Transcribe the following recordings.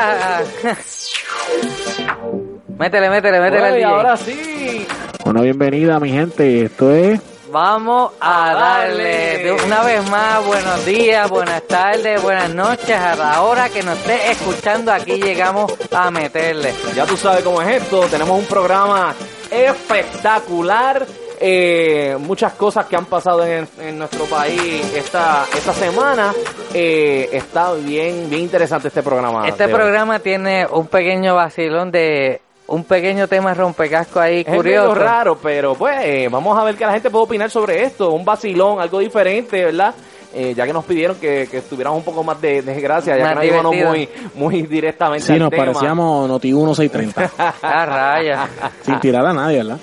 métele, métele, métele Bueno, y ahora sí. Bueno, bienvenida mi gente, esto es... Vamos a darle de una vez más buenos días, buenas tardes, buenas noches a la hora que nos esté escuchando. Aquí llegamos a meterle. Ya tú sabes cómo es esto. Tenemos un programa espectacular. Eh, muchas cosas que han pasado en, en nuestro país esta, esta semana. Eh, está bien, bien interesante este programa. Este hoy. programa tiene un pequeño vacilón de un pequeño tema rompecasco ahí Es curioso. raro, pero pues eh, vamos a ver qué la gente puede opinar sobre esto. Un vacilón, algo diferente, ¿verdad? Eh, ya que nos pidieron que, que estuviéramos un poco más de, de gracia, ya Más que nos íbamos muy, muy directamente Sí, al nos tema. parecíamos Noti 1630, Ah, raya. sin tirar a nadie, ¿verdad?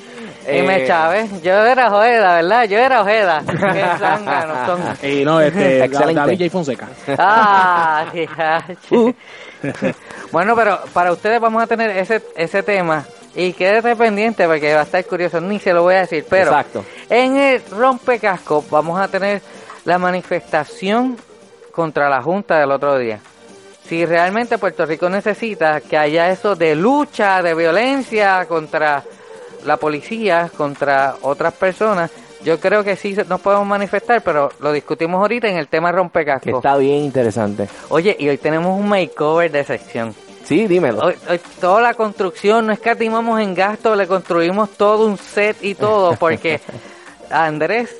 Y me Eh, Chávez, yo era Ojeda, ¿verdad? Yo era Ojeda. Qué zánganos son. Y no, este, Excelente. David J. Fonseca. Ah, diache. Bueno, pero para ustedes vamos a tener ese, ese tema. Y quédate pendiente porque va a estar curioso. Ni se lo voy a decir. Pero Exacto. en el rompecasco vamos a tener la manifestación contra la Junta del otro día. Si realmente Puerto Rico necesita que haya eso de lucha, de violencia contra la policía, contra otras personas, yo creo que sí nos podemos manifestar, pero lo discutimos ahorita en el tema rompecasco. Que está bien interesante. Oye, y hoy tenemos un makeover de sección. Sí, dímelo. Hoy, hoy toda la construcción, no escatimamos en gasto, le construimos todo un set y todo, porque Andrés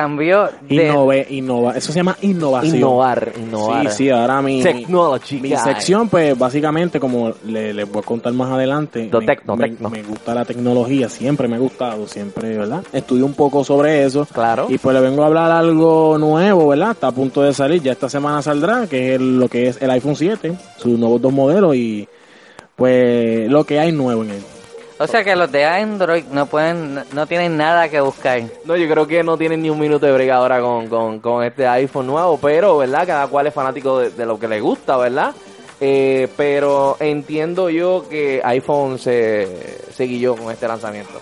cambió de... Innove, innova, eso se llama innovación. Innovar, innovar. Sí, sí, ahora mi, Technology mi sección, pues básicamente, como le- les voy a contar más adelante, Lo me, tecno, me- tecno. me gusta la tecnología, siempre me ha gustado, siempre, ¿verdad? Estudio un poco sobre eso. Claro. Y pues le vengo a hablar algo nuevo, ¿verdad? Está a punto de salir, ya esta semana saldrá, que es el- lo que es el iPhone 7, sus nuevos dos modelos y pues lo que hay nuevo en él. O sea que los de Android no pueden, no tienen nada que buscar. No, yo creo que no tienen ni un minuto de brega ahora con, con, con este iPhone nuevo, pero, ¿verdad? Cada cual es fanático de, lo que le gusta, ¿verdad? Eh, pero entiendo yo que iPhone se, se guilló con este lanzamiento.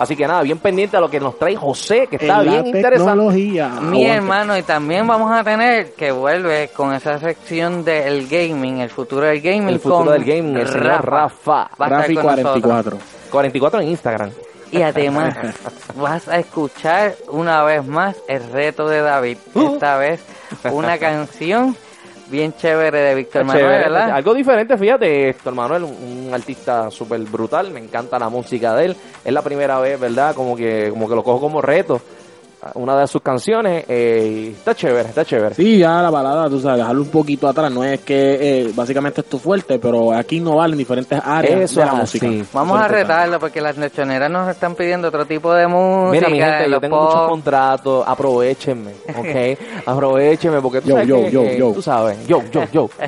Así que nada, bien pendiente a lo que nos trae José, que está En la bien interesante. tecnología. Mi Aguante. hermano, y también vamos a tener que vuelve con esa sección del gaming, el futuro del gaming. El futuro con del gaming, el señor Rafa. Va a estar Rafi con nosotros. 44. 44 en Instagram. Y además vas a escuchar una vez más el reto de David. Uh. Esta vez una canción bien chévere de Víctor Manuel, Chévere, ¿verdad? Algo diferente, fíjate, Héctor Manuel, un, un artista súper brutal, me encanta la música de él. Es la primera vez, ¿verdad? Como que, como que lo cojo como reto. Una de sus canciones, eh, y está chévere, está chévere. Sí, ya la balada, tú sabes, dejarlo un poquito atrás. No es que eh, básicamente es tu fuerte, pero aquí innovar en diferentes áreas Eso de la música. Vamos a retarlo porque las lechoneras nos están pidiendo otro tipo de música. Mira, mi gente, yo tengo pop. muchos contratos, aprovechenme, ¿ok? aprovechenme, porque tú Yo, sabes yo, que, yo, yo. tú sabes, yo, yo, yo.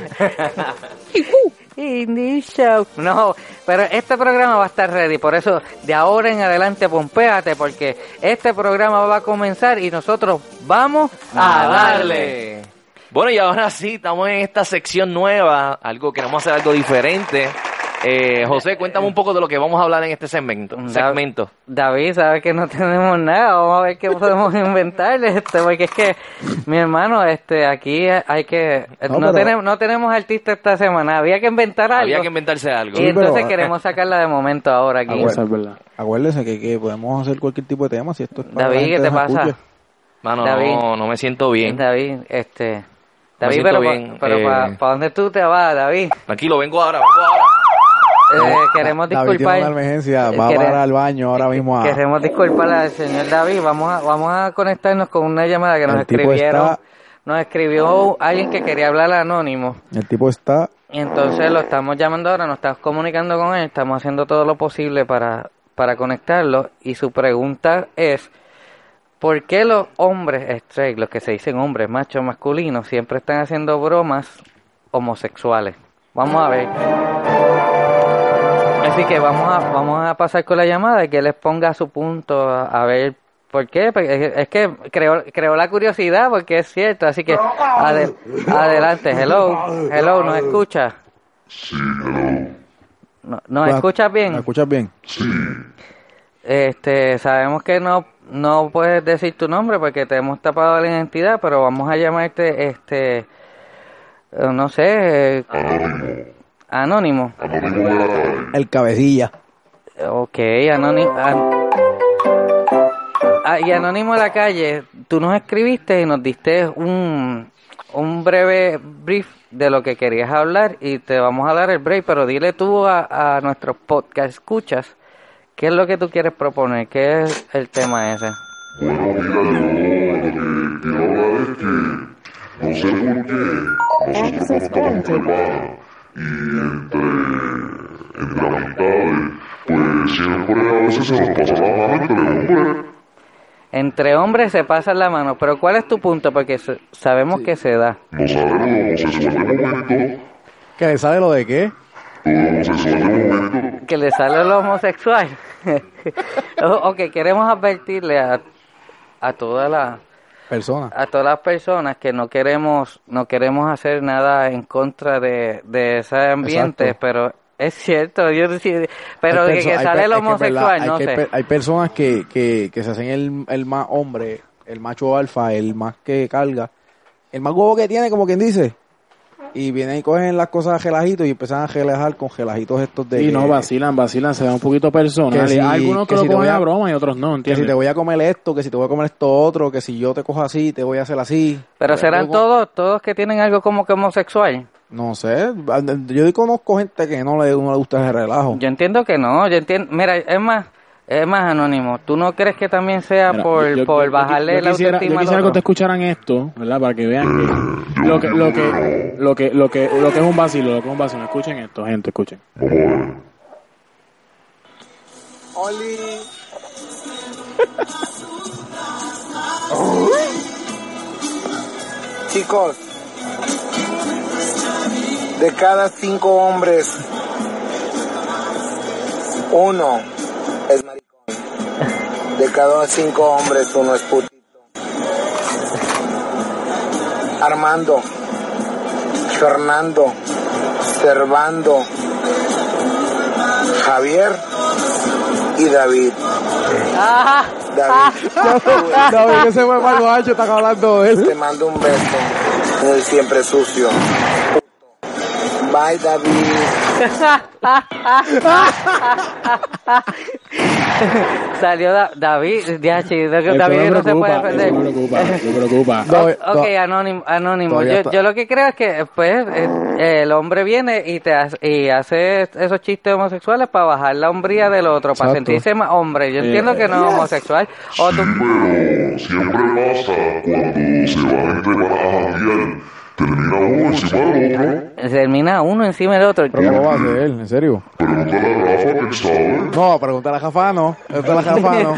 Indie Show. No, pero este programa va a estar ready. Por eso, de ahora en adelante, pompéate, porque este programa va a comenzar y nosotros vamos a darle. Bueno, y ahora sí, estamos en esta sección nueva, algo queremos hacer algo diferente. Eh, José, cuéntame un poco de lo que vamos a hablar en este segmento. segmento. David, sabe que no tenemos nada. Vamos a ver qué podemos inventar. Este, porque es que, mi hermano, este, aquí hay que. No, No, pero- tenemos, no tenemos artista esta semana. Había que inventar algo. Había que inventarse algo. y Sí, entonces pero- queremos sacarla de momento ahora aquí. Acuérdese que, que podemos hacer cualquier tipo de tema si esto es para David, ¿qué te pasa? Mano, David. no, no me siento bien. David, este. David, pero, bien, pa- pero eh. ¿para dónde tú te vas, David? Tranquilo, vengo ahora, vengo ahora. Eh, queremos David tiene disculpar. una emergencia, va para el baño ahora mismo a... Queremos disculpar al señor David. Vamos a, vamos a conectarnos con una llamada que nos El escribieron. está- Nos escribió alguien que quería hablar anónimo. El tipo está... Y entonces lo estamos llamando ahora, nos estamos comunicando con él, estamos haciendo todo lo posible para, para conectarlo. Y su pregunta es, ¿por qué los hombres straight, los que se dicen hombres machos masculinos, siempre están haciendo bromas homosexuales? Vamos a ver. Así que vamos a, vamos a pasar con la llamada y que les ponga su punto a, a ver por qué. Porque Es, que creó, creó la curiosidad porque es cierto. Así que ade- adelante, hello, hello, ¿nos escucha? No, ¿Nos escuchas bien? ¿Me escuchas bien? Este, sabemos que no no puedes decir tu nombre porque te hemos tapado la identidad, pero vamos a llamarte este eh, no sé, eh, Anónimo. Anónimo de la calle. El cabecilla. Ok, Anónimo. Ah, y Anónimo de la calle, tú nos escribiste y nos diste un, un breve brief de lo que querías hablar y te vamos a dar el break, pero dile tú a, a nuestros podcast escuchas qué es lo que tú quieres proponer, qué es el tema ese. Bueno, mira, yo lo que quiero hablar es que no sé por qué nosotros cuando estamos preparados y entre, entre amistades, pues siempre a veces se nos pasa la mano entre hombres. Entre hombres se pasan la mano, pero ¿cuál es tu punto? Porque sabemos que se da. No sale lo homosexual de momento, ¿Que le sale lo de qué? lo homosexual de momento. Que le sale lo homosexual. O- ok, queremos advertirle a, a toda la Persona. a todas las personas que no queremos no queremos hacer nada en contra de, de ese ambiente, Exacto. pero es cierto, yo sí, pero Hay que, hay sale el homosexual, verdad, hay no que sé. Hay personas que, que, que se hacen el, el más hombre, el macho alfa, el más que carga, el más huevo que tiene, como quien dice. Y vienen y cogen las cosas a gelajito y empiezan a gelejar con gelajitos estos de... Sí, que- no, vacilan, vacilan, se da un poquito personal. Que si- Hay algunos que, que lo si te cogen voy a- a broma y otros no, Que si ¿entiendes? te voy a comer esto, que si te voy a comer esto otro, que si yo te cojo así, te voy a hacer así. Pero serán todos todos que tienen algo como que homosexual. No sé, yo conozco gente que no le, no le gusta ese relajo. Yo entiendo que no, yo entiendo, mira, es más es más anónimo. ¿Tú no crees que también sea Mira, por, yo- por yo- bajarle yo la quisiera, autoestima yo al quisiera que ustedes escucharan esto, ¿verdad? Para que vean que lo que lo que lo que lo que lo que es un vacilo, lo que es un vacilo. Escuchen esto, gente, escuchen. Oli. Chicos, de cada cinco hombres, uno es maricón. De cada cinco hombres, uno es putito. Armando, Fernando, Servando, Javier y David. Ah, David, No, que se fue para los está hablando de él. te mando un beso el siempre sucio. Bye, David. Salió Da- David, ya, sí, Eso David no se puede eso me defender. preocupa, me preocupa. No, O- ok, no. anónimo, anónimo. Yo, yo lo que creo es que pues eh, el hombre viene y te hace, y hace esos chistes homosexuales para bajar la hombría del otro, para Exacto. sentirse más hombre. Yo entiendo que no es homosexual. O tú, Pero siempre pasa cuando se janguear, termina uno encima del otro. termina uno encima del otro. Pero ¿cómo va a ser él? ¿En serio? Pregúntale a Rafa que sabe. No, pregúntale a Jafano. Pregúntale a Jafano.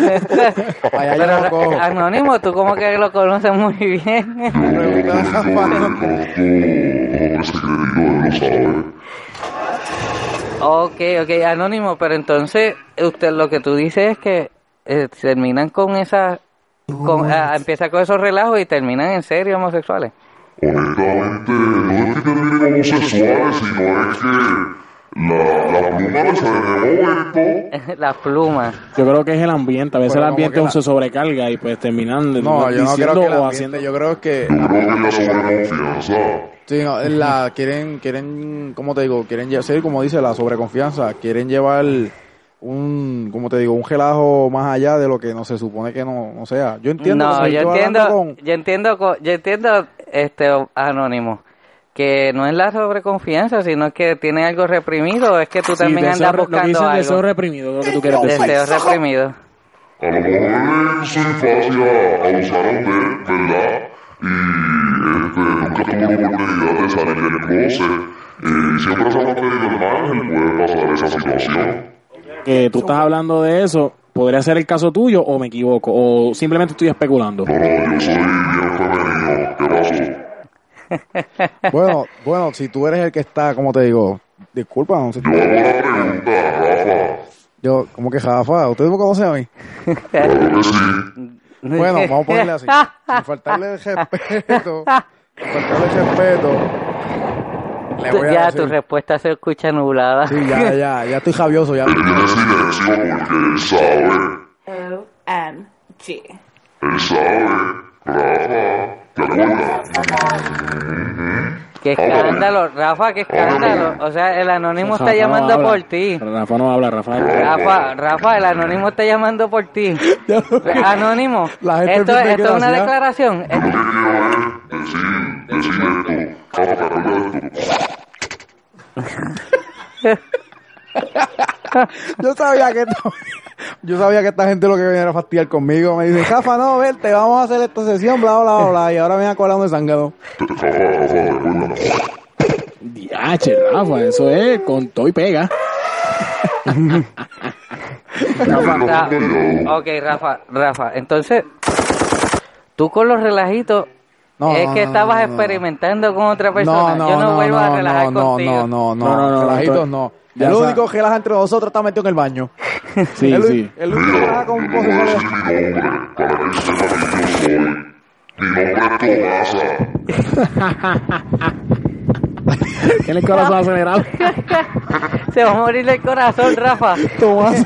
Allá yo cojo. anónimo, tú como que lo conoces muy bien. Pregúntale a. Conozco secretitos, él lo sabe. ok, ok, anónimo, pero entonces usted lo que tú dices es que eh, terminan con esa, con, ah, empieza con esos relajos y terminan en serio homosexuales. Honestamente, no es que terminen homosexuales, sino es que la, la pluma le sale de momento. Las plumas. Yo creo que es el ambiente, a veces Pero el ambiente que la- se sobrecarga y pues terminan No, yo no creo que la ambiente, haciendo yo creo que Yo creo que es la sobreconfianza. sí, no, es la quieren quieren, ¿cómo te digo? Quieren sí, como dice la sobreconfianza, quieren llevar un, como te digo, un relajo más allá de lo que no se supone que no, no sea. Yo entiendo, No, yo entiendo, con- yo entiendo, co- yo entiendo, este, anónimo, que no es la sobreconfianza, sino que tiene algo reprimido, es que tú Sí, también deseo andas re- lo que buscando algo. deseo reprimido, es lo que tú quieres decir. Deseo reprimido. A lo mejor en su infancia abusaron de ¿verdad? Y este, nunca tuvo la oportunidad de salir del closet. Y siempre se ha mantenido el margen, puede pasar esa situación. Que tú estás hablando de eso, ¿podría ser el caso tuyo o me equivoco? O simplemente estoy especulando. No, no, yo soy bien. Bueno, bueno, si tú eres el que está, como te digo, disculpa, no sé. Yo hago la pregunta, Rafa. Yo, como que Jafa, ¿usted me conoce a mí? Claro que sí. Bueno, vamos a ponerle así. Sin faltarle el respeto, sin faltarle el respeto, le voy a ya decir. tu respuesta se escucha nublada. Sí, ya, ya, ya estoy javioso, ya. Él tiene silencio porque él sabe. O-M-G. Él sabe. Rafa. Que Ahora, escándalo, Rafa, qué escándalo. O sea, el anónimo está Rafa llamando por ti. Rafa no habla, Rafa. Rafa, Rafa, el anónimo está llamando por ti. Anónimo, esto, es una declaración. Yo lo que quiero es decir, decir esto. Rafa, ¿te acuerdas de esto? Yo sabía que esto- yo sabía que esta gente lo que venía era fastidiar conmigo. Me dice, Rafa, no, verte, vamos a hacer esta sesión, bla, bla, bla, bla. Y ahora me acordando de Zángano. Rafa, Rafa. Diache, Rafa, eso es con todo y pega. Ra- ok, Rafa, Rafa, entonces, tú con los relajitos, No, es no, que no, estabas no, no. experimentando con otra persona. No, no, Yo no, no, vuelvo a no, relajar no, contigo. No, no, no, No, no, no, relajitos no. ya el único que relaja entre nosotros está metido en el baño. Sí, el, sí. el único que relaja con Yo no voy a cosas. decir mi nombre para que sepa quién yo soy. Mi nombre es Tomasa. Tiene el corazón acelerado. Se va a morir el corazón, Rafa. Tomás.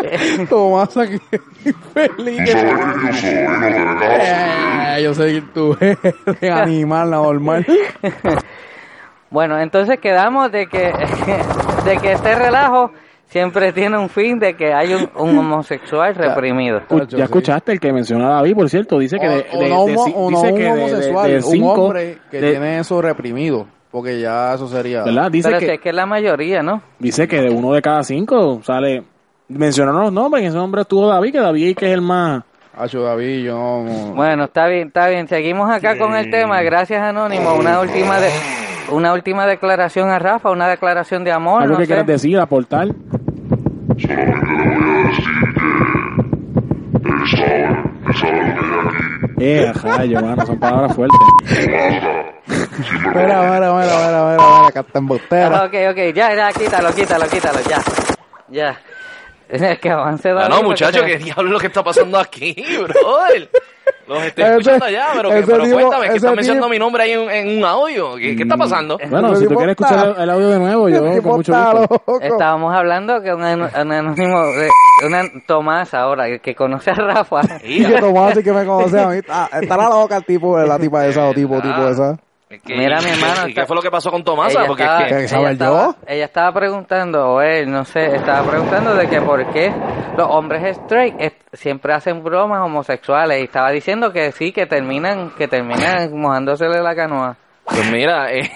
Tomás aquí. Feliz. ¿Tú sabes quién yo. Eh, yo sé que tú eres animal normal. Bueno, entonces quedamos de que, de que este relajo siempre tiene un fin de que hay un, un homosexual reprimido. Ya escuchaste el que menciona a David, por cierto, dice que de, de- de homosexual, un cinco, hombre que de- tiene eso reprimido. Porque ya eso sería. ¿verdad? Dice Pero que si es que es la mayoría, ¿no? dice que de uno de cada cinco sale mencionaron los nombres, ese nombre estuvo David, que David que es el más Hacho David, yo no. Bueno, está bien, está bien. Seguimos acá con el tema. Gracias, Anónimo. Una última de, una última declaración a Rafa, una declaración de amor, algo no que sé. quieres decir, aportar. Solamente le voy a decir que él sabe, él sabe lo que hay aquí. Eh, rayo, mano, son palabras fuertes. Mira, mira, mira, mira, mira, mira, acá está embustera. Ok, ok, ya, ya, quítalo, quítalo, quítalo, ya. Ya. Es que avance. Ah, no, porque muchachos, se- ¿qué diablo es lo que está pasando aquí, brother? Los estoy escuchando allá, pero, que, pero tipo- cuéntame, que ese está mencionando tipo- mi nombre ahí en, en un audio. ¿Qué, qué está pasando? Bueno, si tú quieres está- escuchar el, el audio de nuevo, yo con mucho está gusto. Estábamos hablando que un, an- un anónimo, de, una Tomás ahora, que conoce a Rafa. Y que Tomás sí que me conoce a mí. Ah, Estará loca el tipo, la tipa esa o tipo, tipo esa. Es que- Mira, mi hermano, ¿Y está- qué fue lo que pasó con Tomasa? Ella Porque estaba, es que... ¿Qué saber ella estaba- yo? ella estaba preguntando, o él, no sé, estaba preguntando de que por qué los hombres straight siempre hacen bromas homosexuales y estaba diciendo que sí, que terminan, que terminan mojándosele la canoa. Pues mira, eh...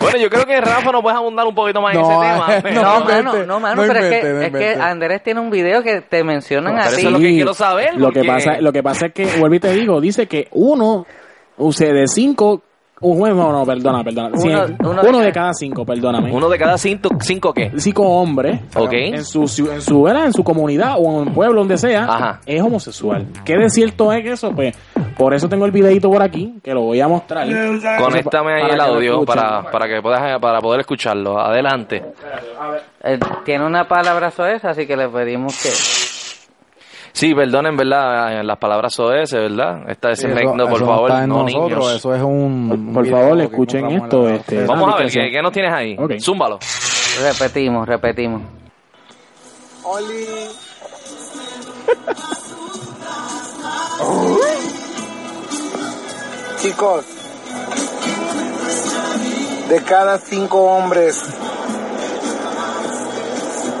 bueno, yo creo que Rafa nos puede abundar un poquito más en No, ese tema. eh, pero- No, invente, mano, no, mano, no pero es, invente, que, no es que. Andrés tiene un video que te mencionan No, a pero ti. eso es lo que quiero saber, Lo que porque- pasa, lo que pasa es que, vuelvo y te digo, dice que uno, o sea, de cinco, un juez, no, no, perdona, perdona. Uno- Cien- uno uno, de de cada- cada cinco, perdóname. Uno de cada cinco, cinco ¿qué? cinco hombres Ok. en su ciu- en su ¿verdad? en su comunidad o en el pueblo donde sea Ajá. es homosexual. ¿Qué de cierto es eso? Pues por eso tengo el videito por aquí que lo voy a mostrar. Conéctame ahí Para el que lo audio escuchen. para, para que puedas para poder escucharlo. Adelante. Eh, tiene una palabra esa, así que le pedimos que... Sí, perdonen, ¿verdad? Las palabras ODS, ¿verdad? Está ese por eso favor, no nosotros, niños. Eso es un. Por- video favor, escuchen esto, la- este, Vamos a ver. ¿qué, qué nos tienes ahí? Ok. Zúmbalo. Repetimos, repetimos. Oli. Chicos, de cada cinco hombres,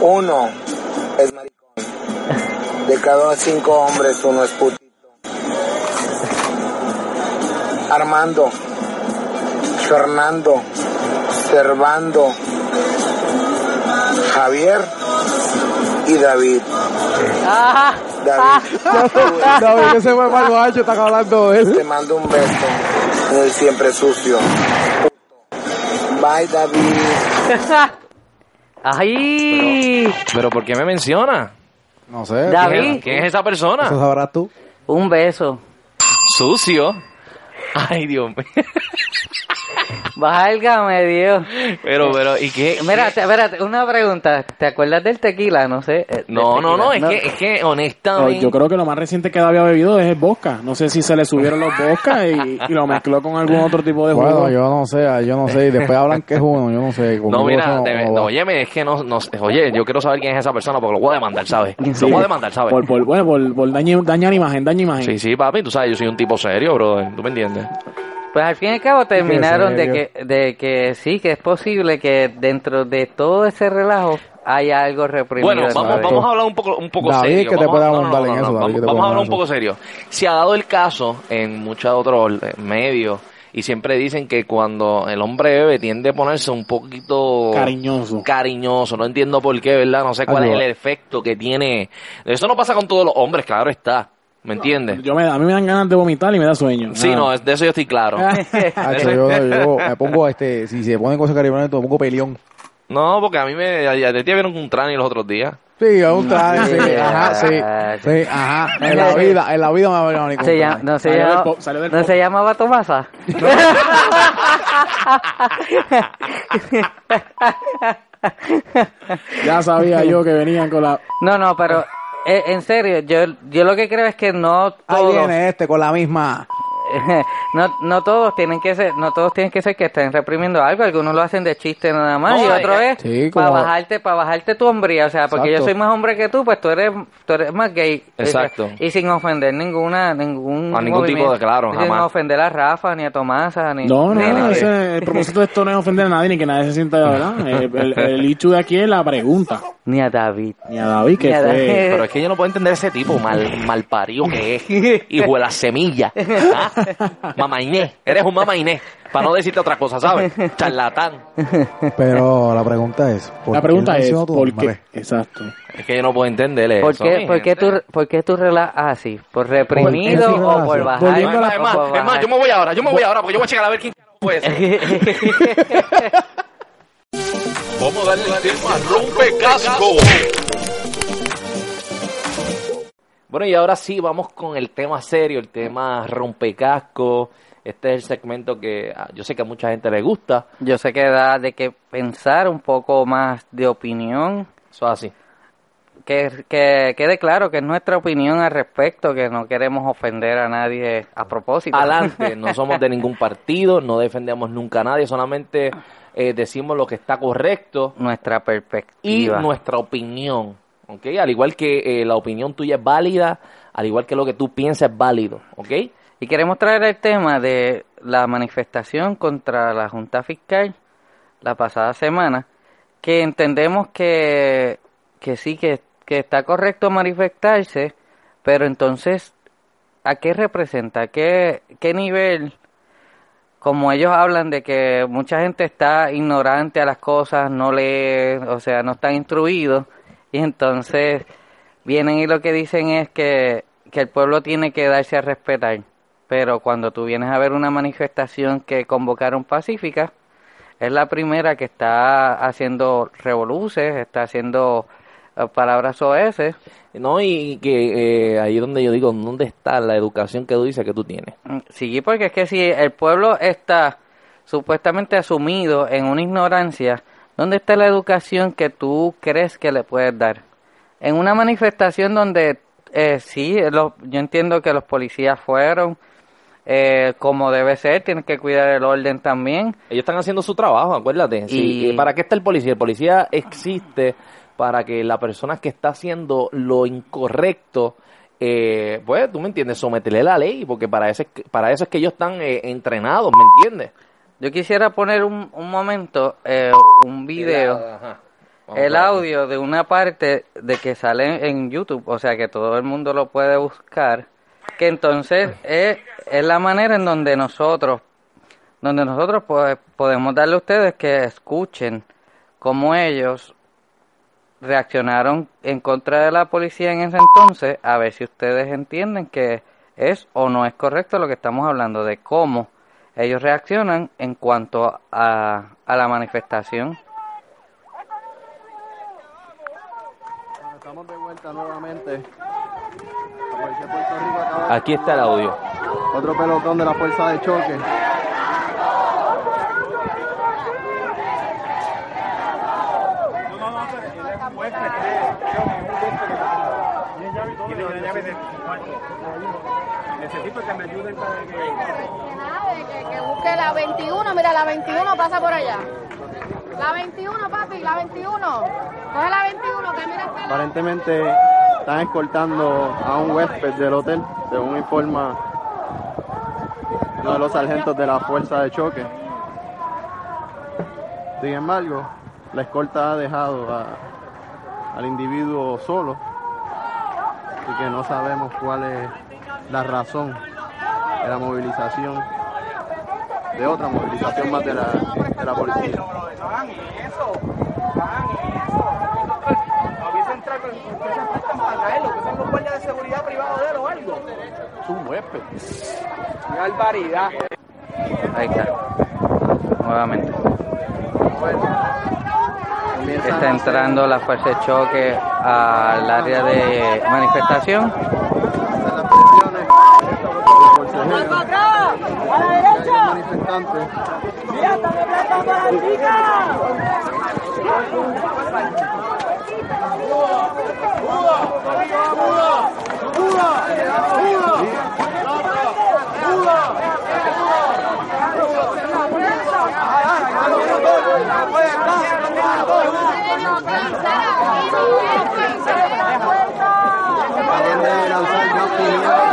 uno es maricón. De cada cinco hombres, uno es putito. Armando, Fernando, Servando, Javier y David. ¡Ah! David, David, que se fue para el baño, están hablando de él. te mando un beso en el siempre sucio. Bye, David. ¡Ay! Pero ¿por qué me menciona? No sé. David. ¿Quién, es esa persona? Eso sabrás tú. Un beso. Sucio. Ay, Dios mío. Válgame Dios. Pero, pero, ¿y qué? Mira, te- espérate, una pregunta. ¿Te acuerdas del tequila? No sé. eh, No, no, no, es que, es que No, honestamente. yo creo que lo más reciente que había bebido es el vodka. No sé si se le subieron los vodka y, y lo mezcló con algún otro tipo de jugo. Bueno, yo no sé, yo no sé. Y después hablan que es uno, yo no sé. No, mira, no óyeme, es que no, no, oye, yo quiero saber quién es esa persona porque lo voy a demandar, ¿sabes? Lo voy a demandar, ¿sabes? por, por, bueno, por, por dañar imagen, daña imagen. Sí, sí, papi, tú sabes, yo soy un tipo serio, brother, ¿tú me entiendes? Pues al fin y al cabo terminaron de que, de que sí, que es posible que dentro de todo ese relajo haya algo reprimido. Bueno, vamos, vamos a hablar un poco, un poco David, serio. que te Vamos- puede no, no, abundar no, en no, eso, no, David, que Vamos, te vamos puede a hablar un poco serio. Se ha dado el caso en muchos otros eh, medios y siempre dicen que cuando el hombre bebe tiende a ponerse un poquito Cariñoso. cariñoso, no entiendo por qué, ¿verdad? No sé cuál es el efecto que tiene. Eso no pasa con todos los hombres, claro está. ¿Me entiendes? Yo me, a mí me dan ganas de vomitar y me da sueño. Sí, Ah. no, de eso yo estoy claro. Yo, yo me pongo, este, si se ponen cosas caribeñas, me pongo peleón. No, porque a mí me. A, a ti te vieron un trani los otros días. Sí, a un traje, sí, ajá, sí, Ah, sí, ajá. En la vida, en la vida me va a venir con Se un llama, traje. no se, Salió del llama, pop, salió del no pop. se llamaba Tomasa. Ya sabía yo que venían con la... No, no, pero en serio, yo, yo lo que creo es que no Ahí viene este con la misma. no, no todos tienen que ser, no todos tienen que ser que estén reprimiendo algo, algunos lo hacen de chiste nada más No, y eh, otro es sí, para como- bajarte, para bajarte tu hombría, o sea, porque yo soy más hombre que tú, pues tú eres, tú eres más gay. Exacto. Y sin ofender ninguna, ningún A ningún tipo de- claro, sin jamás. ofender a Rafa, ni a Tomasa, ni No, ni a no, nadie. ese- el propósito de esto no es ofender a nadie ni que nadie se sienta, ¿verdad? El, el, el hecho de aquí es la pregunta. Ni a David. Ni a David, que Ni a fue... David. Pero es que yo no puedo entender ese tipo mal, mal parido que es. Hijo de la semilla. ¿Ah? Mamá Inés. Eres un mamá Inés. Para no decirte otra cosa, ¿sabes? Charlatán. Pero la pregunta es, ¿por La pregunta qué es, ¿por nombre? qué? Exacto. Es que yo no puedo entender eso. ¿Por qué, por, qué tú, ¿Por qué tú relajas así? ¿Por reprimido ¿Por tú o por bajar? Volviendo a la- Es o más, por es más, bajar? yo me voy ahora, yo me voy ahora porque yo voy a checar a ver quién puede ser. Vamos a darle el tema rompecasco. Bueno, y ahora sí, vamos con el tema serio, el tema rompecasco. Este es el segmento que ah, yo sé que a mucha gente le gusta. Yo sé que da de que pensar un poco más de opinión, Eso es así. que, que quede claro que es nuestra opinión al respecto, que no queremos ofender a nadie a propósito. Adelante, no somos de ningún partido, no defendemos nunca a nadie, solamente eh, decimos lo que está correcto nuestra y perspectiva. nuestra opinión. ¿Ok? Al igual que eh, la opinión tuya es válida, al igual que lo que tú piensas es válido. ¿Ok? Y queremos traer el tema de la manifestación contra la Junta Fiscal la pasada semana, que entendemos que, que sí, que, que está correcto manifestarse, pero entonces, ¿a qué representa? ¿Qué, qué nivel? Como ellos hablan de que mucha gente está ignorante a las cosas, no lee, o sea, no están instruidos, y entonces vienen y lo que dicen es que, que el pueblo tiene que darse a respetar. Pero cuando tú vienes a ver una manifestación que convocaron pacífica, es la primera que está haciendo revoluces, está haciendo eh, palabras OS. No, y que eh, ahí donde yo digo, ¿dónde está la educación que tú dices que tú tienes? Mm, Sí, porque es que si el pueblo está supuestamente asumido en una ignorancia, ¿dónde está la educación que tú crees que le puedes dar? En una manifestación donde eh, sí, los- yo entiendo que los policías fueron eh, como debe ser, tienen que cuidar el orden también. Ellos están haciendo su trabajo, acuérdate. Sí, Y- eh, ¿Para qué está el policía? El policía existe para que la persona que está haciendo lo incorrecto, eh, pues, tú me entiendes, someterle la ley, porque para eso es que, para eso es que ellos están eh, entrenados, ¿me entiendes? Yo quisiera poner un, un momento, eh, un video. Ajá. El audio de una parte de que sale en YouTube, o sea que todo el mundo lo puede buscar, que entonces es, es la manera en donde nosotros, donde nosotros pues, podemos darle a ustedes que escuchen cómo ellos reaccionaron en contra de la policía en ese entonces, a ver si ustedes entienden que es o no es correcto lo que estamos hablando, de cómo ellos reaccionan en cuanto a, a la manifestación. Estamos de vuelta nuevamente. Aquí está el audio. Otro pelotón de la fuerza de choque. Necesito que me ayuden para que que la 21, mira, la 21 pasa por allá. La 21, papi, la 21. Coge la 21, que mira la... Aparentemente están escoltando a un huésped del hotel, según informa uno de los sargentos de la fuerza de choque. Sin embargo, la escolta ha dejado al individuo solo, así que no sabemos cuál es la razón de la movilización, de otra movilización más de la, de la policía. hagan eso, hagan eso. Avisen entrar con que se prestan para traerlo, que son los guardias de seguridad privados de él o algo. Es un huésped. Qué barbaridad. Ahí está. Nuevamente. Está a entrando la fuerza de choque al área de manifestación. Los forcejeros. Hay manifestantes acaban de lanzar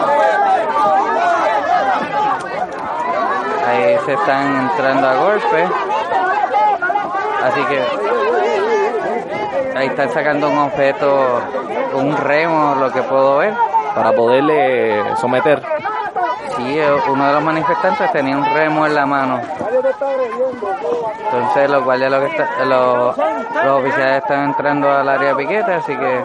Ahí se están entrando a golpe. Así que ahí están sacando un objeto, un remo, lo que puedo ver. Para poderle someter. Sí, eh, uno de los manifestantes tenía un remo en la mano. Entonces los guardias, lo que está- los, los oficiales están entrando al área de piquete, así que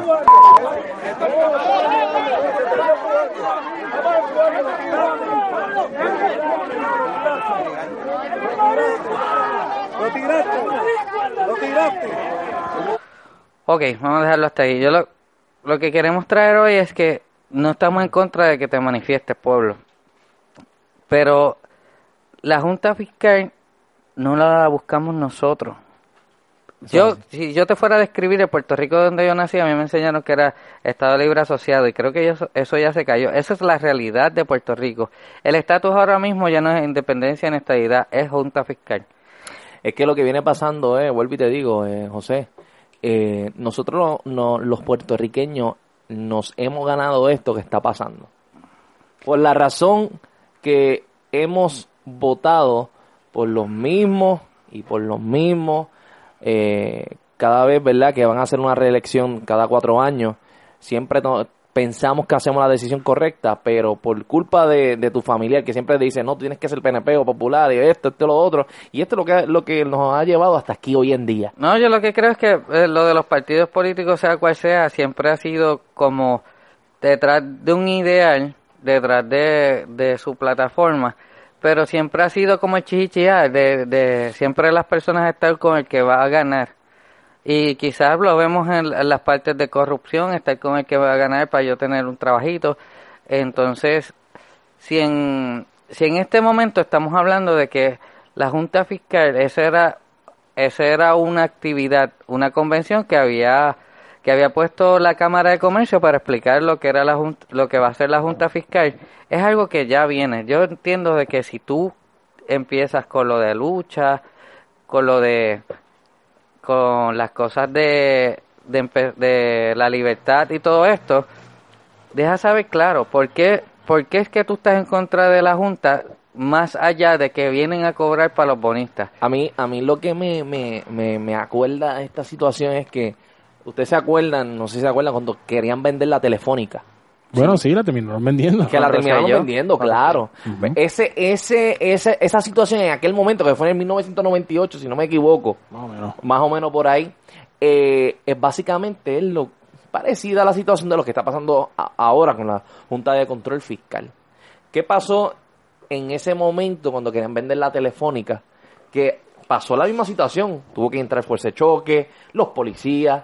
Ok, vamos a dejarlo hasta ahí. Yo lo, lo que queremos traer hoy es que no estamos en contra de que te manifiestes, pueblo. Pero la Junta Fiscal no la buscamos nosotros. Yo, si yo te fuera a describir el Puerto Rico donde yo nací, a mí me enseñaron que era Estado Libre Asociado y creo que eso, eso ya se cayó. Esa es la realidad de Puerto Rico. El estatus ahora mismo ya no es independencia ni estadidad, es Junta Fiscal. Es que lo que viene pasando, eh, vuelvo y te digo, eh, José, eh, nosotros no- los puertorriqueños nos hemos ganado esto que está pasando. Por la razón que hemos votado por los mismos y por los mismos, eh, cada vez, ¿verdad? Que van a hacer una reelección cada cuatro años. Siempre pensamos que hacemos la decisión correcta, pero por culpa de, tu familiar que siempre dice, no, tienes que ser PNP o popular y esto, esto, lo otro, y esto es lo que, lo que nos ha llevado hasta aquí hoy en día. No, yo lo que creo es que eh, lo de los partidos políticos, sea cual sea, siempre ha sido como detrás de un ideal, detrás de, de su plataforma, pero siempre ha sido como el chichichía, de, de siempre las personas estar con el que va a ganar. Y quizás lo vemos en, en las partes de corrupción, estar con el que va a ganar para yo tener un trabajito. Entonces, si en, si en este momento estamos hablando de que la Junta Fiscal, esa era, esa era una actividad, una convención que había que había puesto la Cámara de Comercio para explicar lo que era la junta, lo que va a ser la Junta Fiscal, es algo que ya viene. Yo entiendo de que si tú empiezas con lo de lucha, con lo de con las cosas de, de, de la libertad y todo esto, deja saber claro, ¿por qué, ¿por qué es que tú estás en contra de la Junta más allá de que vienen a cobrar para los bonistas? A mí, a mí lo que me, me, me, me acuerda esta situación es que, ustedes se acuerdan, no sé si se acuerdan, cuando querían vender la telefónica. Bueno, sí, la terminaron vendiendo. Que la terminaron vendiendo, claro. ese, ese, ese, esa situación en aquel momento, que fue en el 1998, si no me equivoco, Más o menos. más o menos por ahí, eh, es básicamente es lo parecida a la situación de lo que está pasando a- ahora con la Junta de Control Fiscal. ¿Qué pasó en ese momento cuando querían vender la telefónica? Que pasó la misma situación. Tuvo que entrar fuerza de choque, los policías.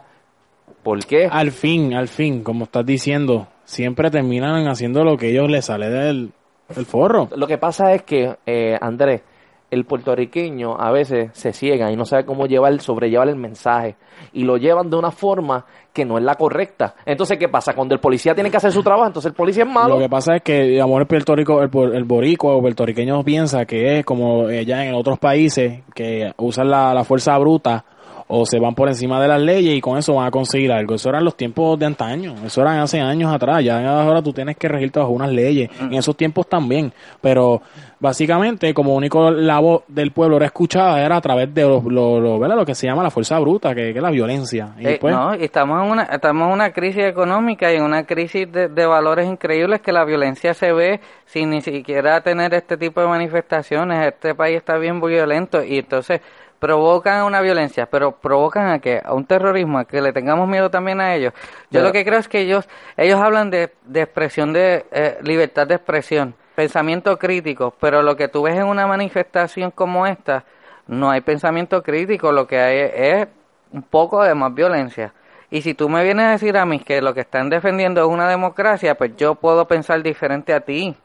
¿Por qué? Al fin, al fin, como estás diciendo, siempre terminan haciendo lo que ellos les sale del, del forro. Lo que pasa es que, eh, Andrés, el puertorriqueño a veces se ciega y no sabe cómo llevar, sobrellevar el mensaje y lo llevan de una forma que no es la correcta. Entonces, ¿qué pasa? Cuando el policía tiene que hacer su trabajo, entonces el policía es malo. Lo que pasa es que, digamos, el Puerto Rico, el, el boricua o puertorriqueño piensa que es como ya en otros países que usan la, la fuerza bruta o se van por encima de las leyes y con eso van a conseguir algo. Eso eran los tiempos de antaño, eso eran hace años atrás. Ya ahora tú tienes que regirte bajo unas leyes. En esos tiempos también. Pero básicamente, como único la voz del pueblo era escuchada, era a través de lo, lo, lo- ¿verdad? lo que se llama la fuerza bruta, que, que es la violencia. Y Eh, pues, no, y estamos en una estamos en una crisis económica y en una crisis de, de valores increíbles que la violencia se ve sin ni siquiera tener este tipo de manifestaciones. Este país está bien violento y entonces provocan una violencia, pero provocan a que a un terrorismo, a que le tengamos miedo también a ellos. Yo lo que creo es que ellos ellos hablan de, de expresión de eh, libertad de expresión, pensamiento crítico, pero lo que tú ves en una manifestación como esta no hay pensamiento crítico, lo que hay es un poco de más violencia. Y si tú me vienes a decir a mí que lo que están defendiendo es una democracia, pues yo puedo pensar diferente a ti.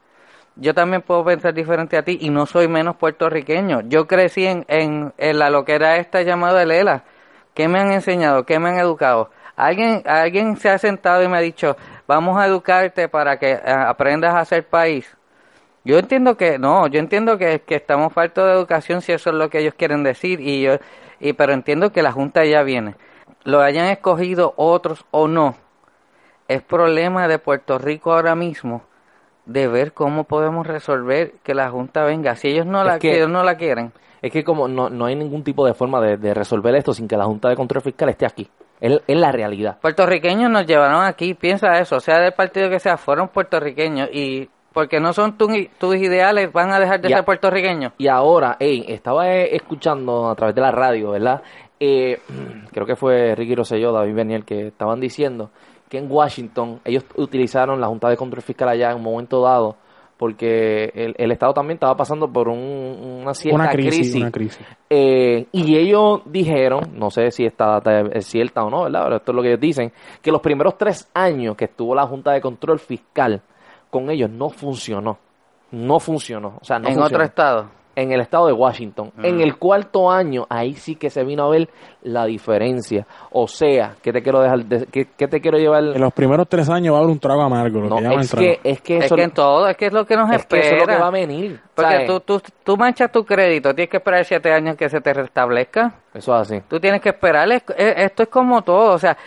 Yo también puedo pensar diferente a ti y no soy menos puertorriqueño. Yo crecí en, en, en la lo que era esta llamada Lela. ¿Qué me han enseñado? ¿Qué me han educado? ¿Alguien, alguien se ha sentado y me ha dicho, vamos a educarte para que eh, aprendas a ser país? Yo entiendo que no, yo entiendo que, que estamos faltos de educación si eso es lo que ellos quieren decir y yo y pero entiendo que la junta ya viene. Lo hayan escogido otros o no. Es problema de Puerto Rico ahora mismo de ver cómo podemos resolver que la junta venga. Si ellos no Es la que- ellos no la quieren. Es que como no, no hay ningún tipo de forma de, de resolver esto sin que la Junta de Control Fiscal esté aquí. Es, es la realidad. Puertorriqueños nos llevaron aquí, piensa eso, sea del partido que sea, fueron puertorriqueños y porque no son tu- tus ideales, van a dejar de ser puertorriqueños. Y ahora, hey, estaba eh, escuchando a través de la radio, ¿verdad? Eh, creo que fue Ricky Rosselló, David Beniel, que estaban diciendo que en Washington ellos utilizaron la Junta de Control Fiscal allá en un momento dado porque el, el Estado también estaba pasando por un- una cierta una crisis, crisis. una crisis. Eh, y ellos dijeron, no sé si esta data es cierta o no, ¿verdad? Pero esto es lo que ellos dicen, que los primeros tres años que estuvo la Junta de Control Fiscal con ellos no funcionó. No funcionó. O sea, no en funcionó otro estado. En el estado de Washington. En el cuarto año, ahí sí que se vino a ver la diferencia. O sea, ¿qué te quiero dejar? de- ¿qué, qué te quiero llevar? En los primeros tres años va a haber un trago amargo, lo No, que es que, es que Es que en todo, es que es lo que nos es que espera. eso es lo que va a venir. Porque tú, tú, tú manchas tu crédito, tienes que esperar siete años que se te restablezca. Eso es así. Tú tienes que esperar, es- es- esto es como todo, o sea,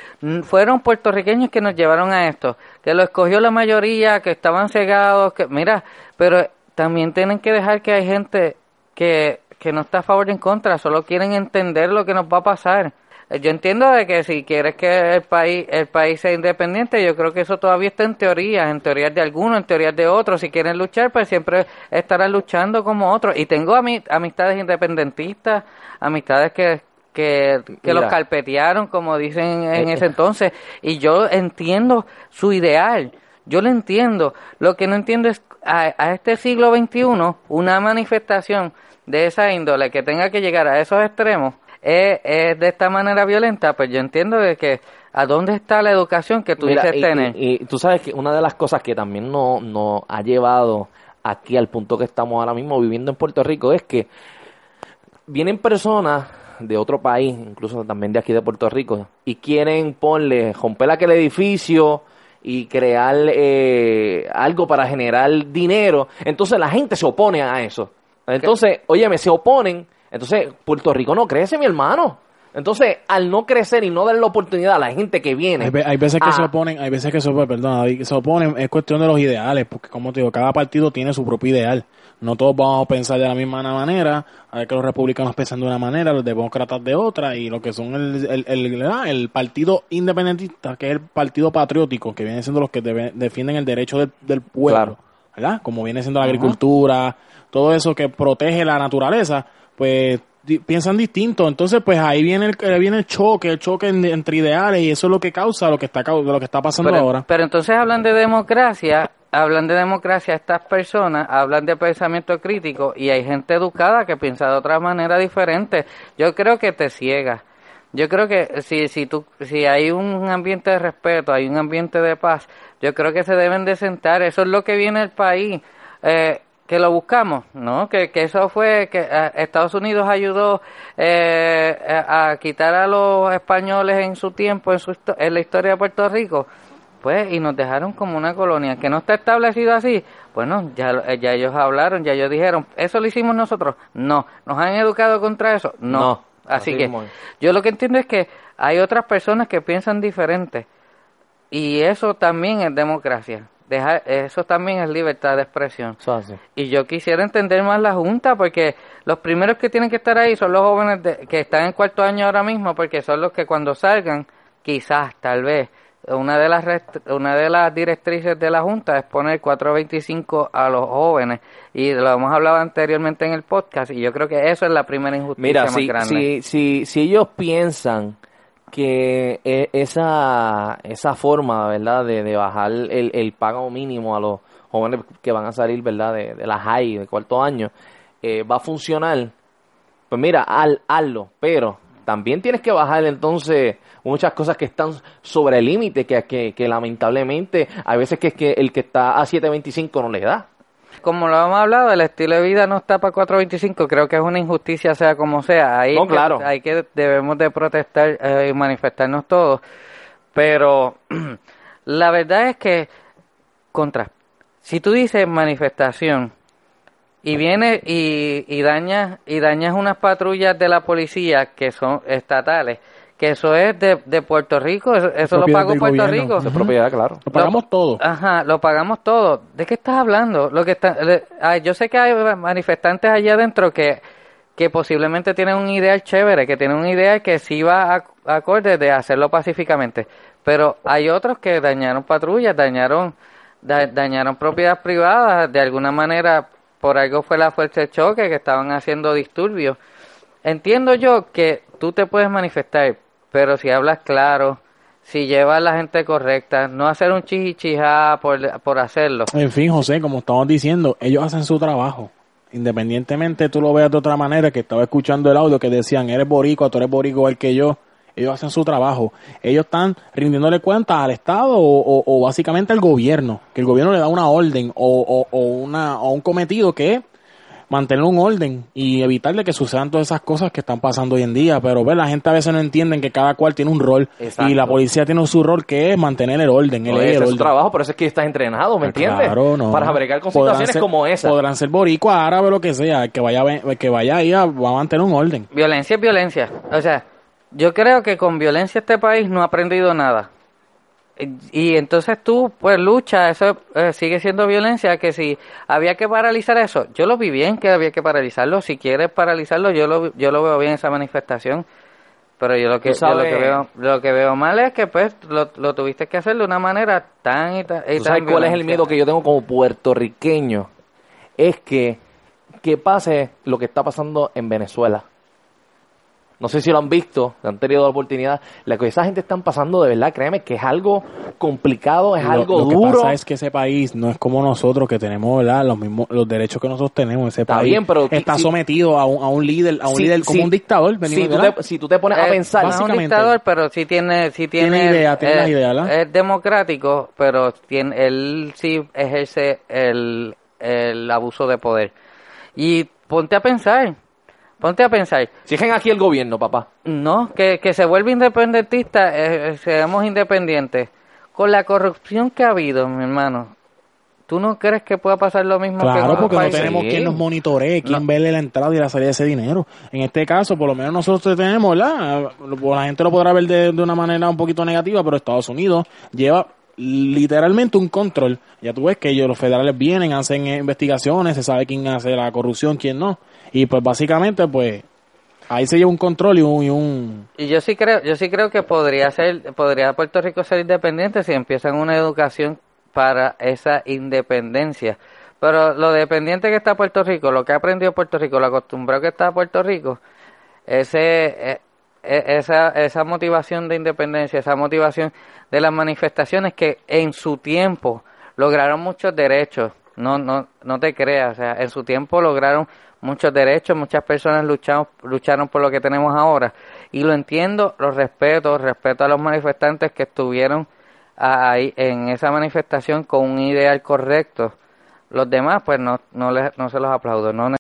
fueron puertorriqueños que nos llevaron a esto, que lo escogió la mayoría, que estaban cegados, que mira, pero también tienen que dejar que hay gente que, que no está a favor ni en contra, solo quieren entender lo que nos va a pasar. Eh, Yo entiendo de que si quieres que el país el país sea independiente, yo creo que eso todavía está en teoría, en teorías de algunos, en teorías de otros. Si quieren luchar, pues siempre estarán luchando como otros. Y tengo ami- amistades independentistas, amistades que que, que los carpetearon, como dicen en Eh, ese entonces. Y yo entiendo su ideal, yo lo entiendo. Lo que no entiendo es a, a este siglo XXI, una manifestación de esa índole que tenga que llegar a esos extremos, es, es de esta manera violenta, pues yo entiendo de que a dónde está la educación que tú Mira, dices y, tener. y- y tú sabes que una de las cosas que también nos no ha llevado aquí al punto que estamos ahora mismo viviendo en Puerto Rico es que vienen personas de otro país, incluso también de aquí de Puerto Rico, y quieren ponle, romper aquel edificio y crear eh, algo para generar dinero. Entonces la gente se opone a eso. Entonces, óyeme, se oponen. Entonces, Puerto Rico no crece, mi hermano. Entonces, al no crecer y no dar la oportunidad a la gente que viene. Hay, ve- hay veces que a- se oponen, hay veces que se oponen, perdón, David, se oponen, es cuestión de los ideales, porque como te digo, cada partido tiene su propio ideal. No todos vamos a pensar de la misma manera, a ver que los republicanos piensan de una manera, los demócratas de otra, y lo que son el, el, el, el partido independentista, que es el partido patriótico, que viene siendo los que debe- defienden el derecho del, del pueblo, Claro. ¿verdad? Como viene siendo la agricultura, todo eso que protege la naturaleza, pues di- piensan distinto. Entonces, pues ahí viene el, viene el choque, el choque en- entre ideales y eso es lo que causa lo que está lo que está pasando pero, ahora. pero entonces hablan de democracia, hablan de democracia estas personas, hablan de pensamiento crítico y hay gente educada que piensa de otra manera diferente. Yo creo que te ciega. Yo creo que si si tú si hay un ambiente de respeto, hay un ambiente de paz, yo creo que se deben de sentar. Eso es lo que viene el país. Eh, que lo buscamos, ¿no? Que, que eso fue que eh, Estados Unidos ayudó eh, a quitar a los españoles en su tiempo, en, su, en la historia de Puerto Rico, pues, y nos dejaron como una colonia que no está establecido así. Bueno, ya, eh, ya ellos hablaron, ya ellos dijeron, ¿eso lo hicimos nosotros? No. ¿Nos han educado contra eso? No. No. Así, Así que yo lo que entiendo es que hay otras personas que piensan diferente. Y eso también es democracia. Deja, eso también es libertad de expresión. Y yo quisiera entender más la Junta, porque los primeros que tienen que estar ahí son los jóvenes de- que están en cuarto año ahora mismo, porque son los que cuando salgan, quizás, tal vez, una de las una de las directrices de la Junta es poner 425 a los jóvenes. Y lo hemos hablado anteriormente en el podcast, y yo creo que eso es la primera injusticia Mira, más si, grande. si, si, si ellos piensan que e- esa, esa forma, ¿verdad?, de, de bajar el, el pago mínimo a los jóvenes que van a salir, ¿verdad?, de, de la high, de cuarto año, eh, va a funcionar, pues mira, haz- hazlo, pero también tienes que bajar entonces muchas cosas que están sobre el límite, que, que, que lamentablemente hay veces que es que el que está a 7.25 no le da. Como lo hemos hablado, el estilo de vida no está para 425, creo que es una injusticia sea como sea. Ahí No, claro. hay que debemos de protestar eh, y manifestarnos todos, pero la verdad es que contra si tú dices manifestación y vienes y, y dañas y dañas unas patrullas de la policía que son estatales, que eso es de, de Puerto Rico, eso, eso lo pagó Puerto gobierno. Rico. Eso es propiedad, claro. Lo pagamos todo. Ajá, lo pagamos todo. ¿De qué estás hablando? Lo que está, le- ay, yo sé que hay manifestantes allá adentro que, que posiblemente tienen un ideal chévere, que tienen un ideal que sí va a, acorde de hacerlo pacíficamente. Pero hay otros que dañaron patrullas, dañaron, da- dañaron propiedad privada, de alguna manera por algo fue la fuerza de choque, que estaban haciendo disturbios. Entiendo yo que tú te puedes manifestar, pero si hablas claro, si llevas a la gente correcta, no hacer un chichichijá por, por hacerlo. En fin, José, como estamos diciendo, ellos hacen su trabajo. Independientemente tú lo veas de otra manera, que estaba escuchando el audio que decían, eres boricua, tú eres boricua igual que yo. Ellos hacen su trabajo. Ellos están rindiéndole cuentas al Estado o, o- o básicamente al gobierno. Que el gobierno le da una orden o, o- o una, o un cometido que es mantener un orden y evitarle que sucedan todas esas cosas que están pasando hoy en día. Pero ve, la gente a veces no entiende que cada cual tiene un rol Exacto. y la policía tiene su rol que es mantener el orden. el ese el es su trabajo, por eso es que estás entrenado, ¿me Pues entiendes? claro, no. Para bregar con Podrán situaciones ser- como esa. Podrán ser boricua, árabe, lo que sea. El que vaya, el que vaya ahí a- va a mantener un orden. Violencia es violencia. O sea, yo creo que con violencia este país no ha aprendido nada. Y entonces tú, pues lucha, eso eh, sigue siendo violencia, que si había que paralizar eso, yo lo vi bien que había que paralizarlo, si quieres paralizarlo, yo lo, yo lo veo bien esa manifestación, pero yo lo que, yo lo que veo lo que veo mal es que pues lo, lo tuviste que hacer de una manera tan y tan, y ¿Tú tan sabes cuál es el miedo que yo tengo como puertorriqueño? Es que, que pase lo que está pasando en Venezuela. No sé si lo han visto, si han tenido la oportunidad. La que esa gente están pasando, de verdad, créeme que es algo complicado, es Lo- algo lo, que duro. pasa es que ese país no es como nosotros que tenemos ¿verdad? los mismos los derechos que nosotros tenemos. Ese Está país bien, pero está si- sometido a un, a un líder, a un Si- líder como si- un dictador. si, tú te, si tú te pones a Eh, pensar, no es un dictador, pero sí tiene, sí tiene, Tiene idea, tiene eh, las ideas, ¿verdad? Es democrático, pero tiene, él sí ejerce el, el abuso de poder. Y ponte a pensar, ponte a pensar, Siguen aquí el gobierno, papá. no, que, que se vuelve independentista, eh, eh, seamos independientes. Con la corrupción que ha habido, mi hermano, ¿tú no crees que pueda pasar lo mismo que Claro, otros porque no tenemos Sí. quien nos monitoree, quien vele la entrada y la salida de ese dinero. En este caso, por lo menos nosotros tenemos, ¿verdad? La gente lo podrá ver de, de una manera un poquito negativa, pero Estados Unidos lleva literalmente un control. Ya tú ves que ellos, los federales vienen, hacen eh, investigaciones, se sabe quién hace la corrupción, quién no. Y pues básicamente, pues, ahí se lleva un control y un... Y un Y yo sí creo, yo sí creo que podría ser, podría Puerto Rico ser independiente si empiezan una educación para esa independencia. Pero lo dependiente que está Puerto Rico, lo que ha aprendido Puerto Rico, lo acostumbrado que está Puerto Rico, ese, eh, eh, esa, esa motivación de independencia, esa motivación de las manifestaciones que en su tiempo lograron muchos derechos. No, no, no te creas, o sea, en su tiempo lograron muchos derechos, muchas personas lucharon, lucharon por lo que tenemos ahora. Y lo entiendo, lo respeto, respeto a los manifestantes que estuvieron ahí en esa manifestación con un ideal correcto. Los demás, pues no, no, les, no se los aplaudo. No,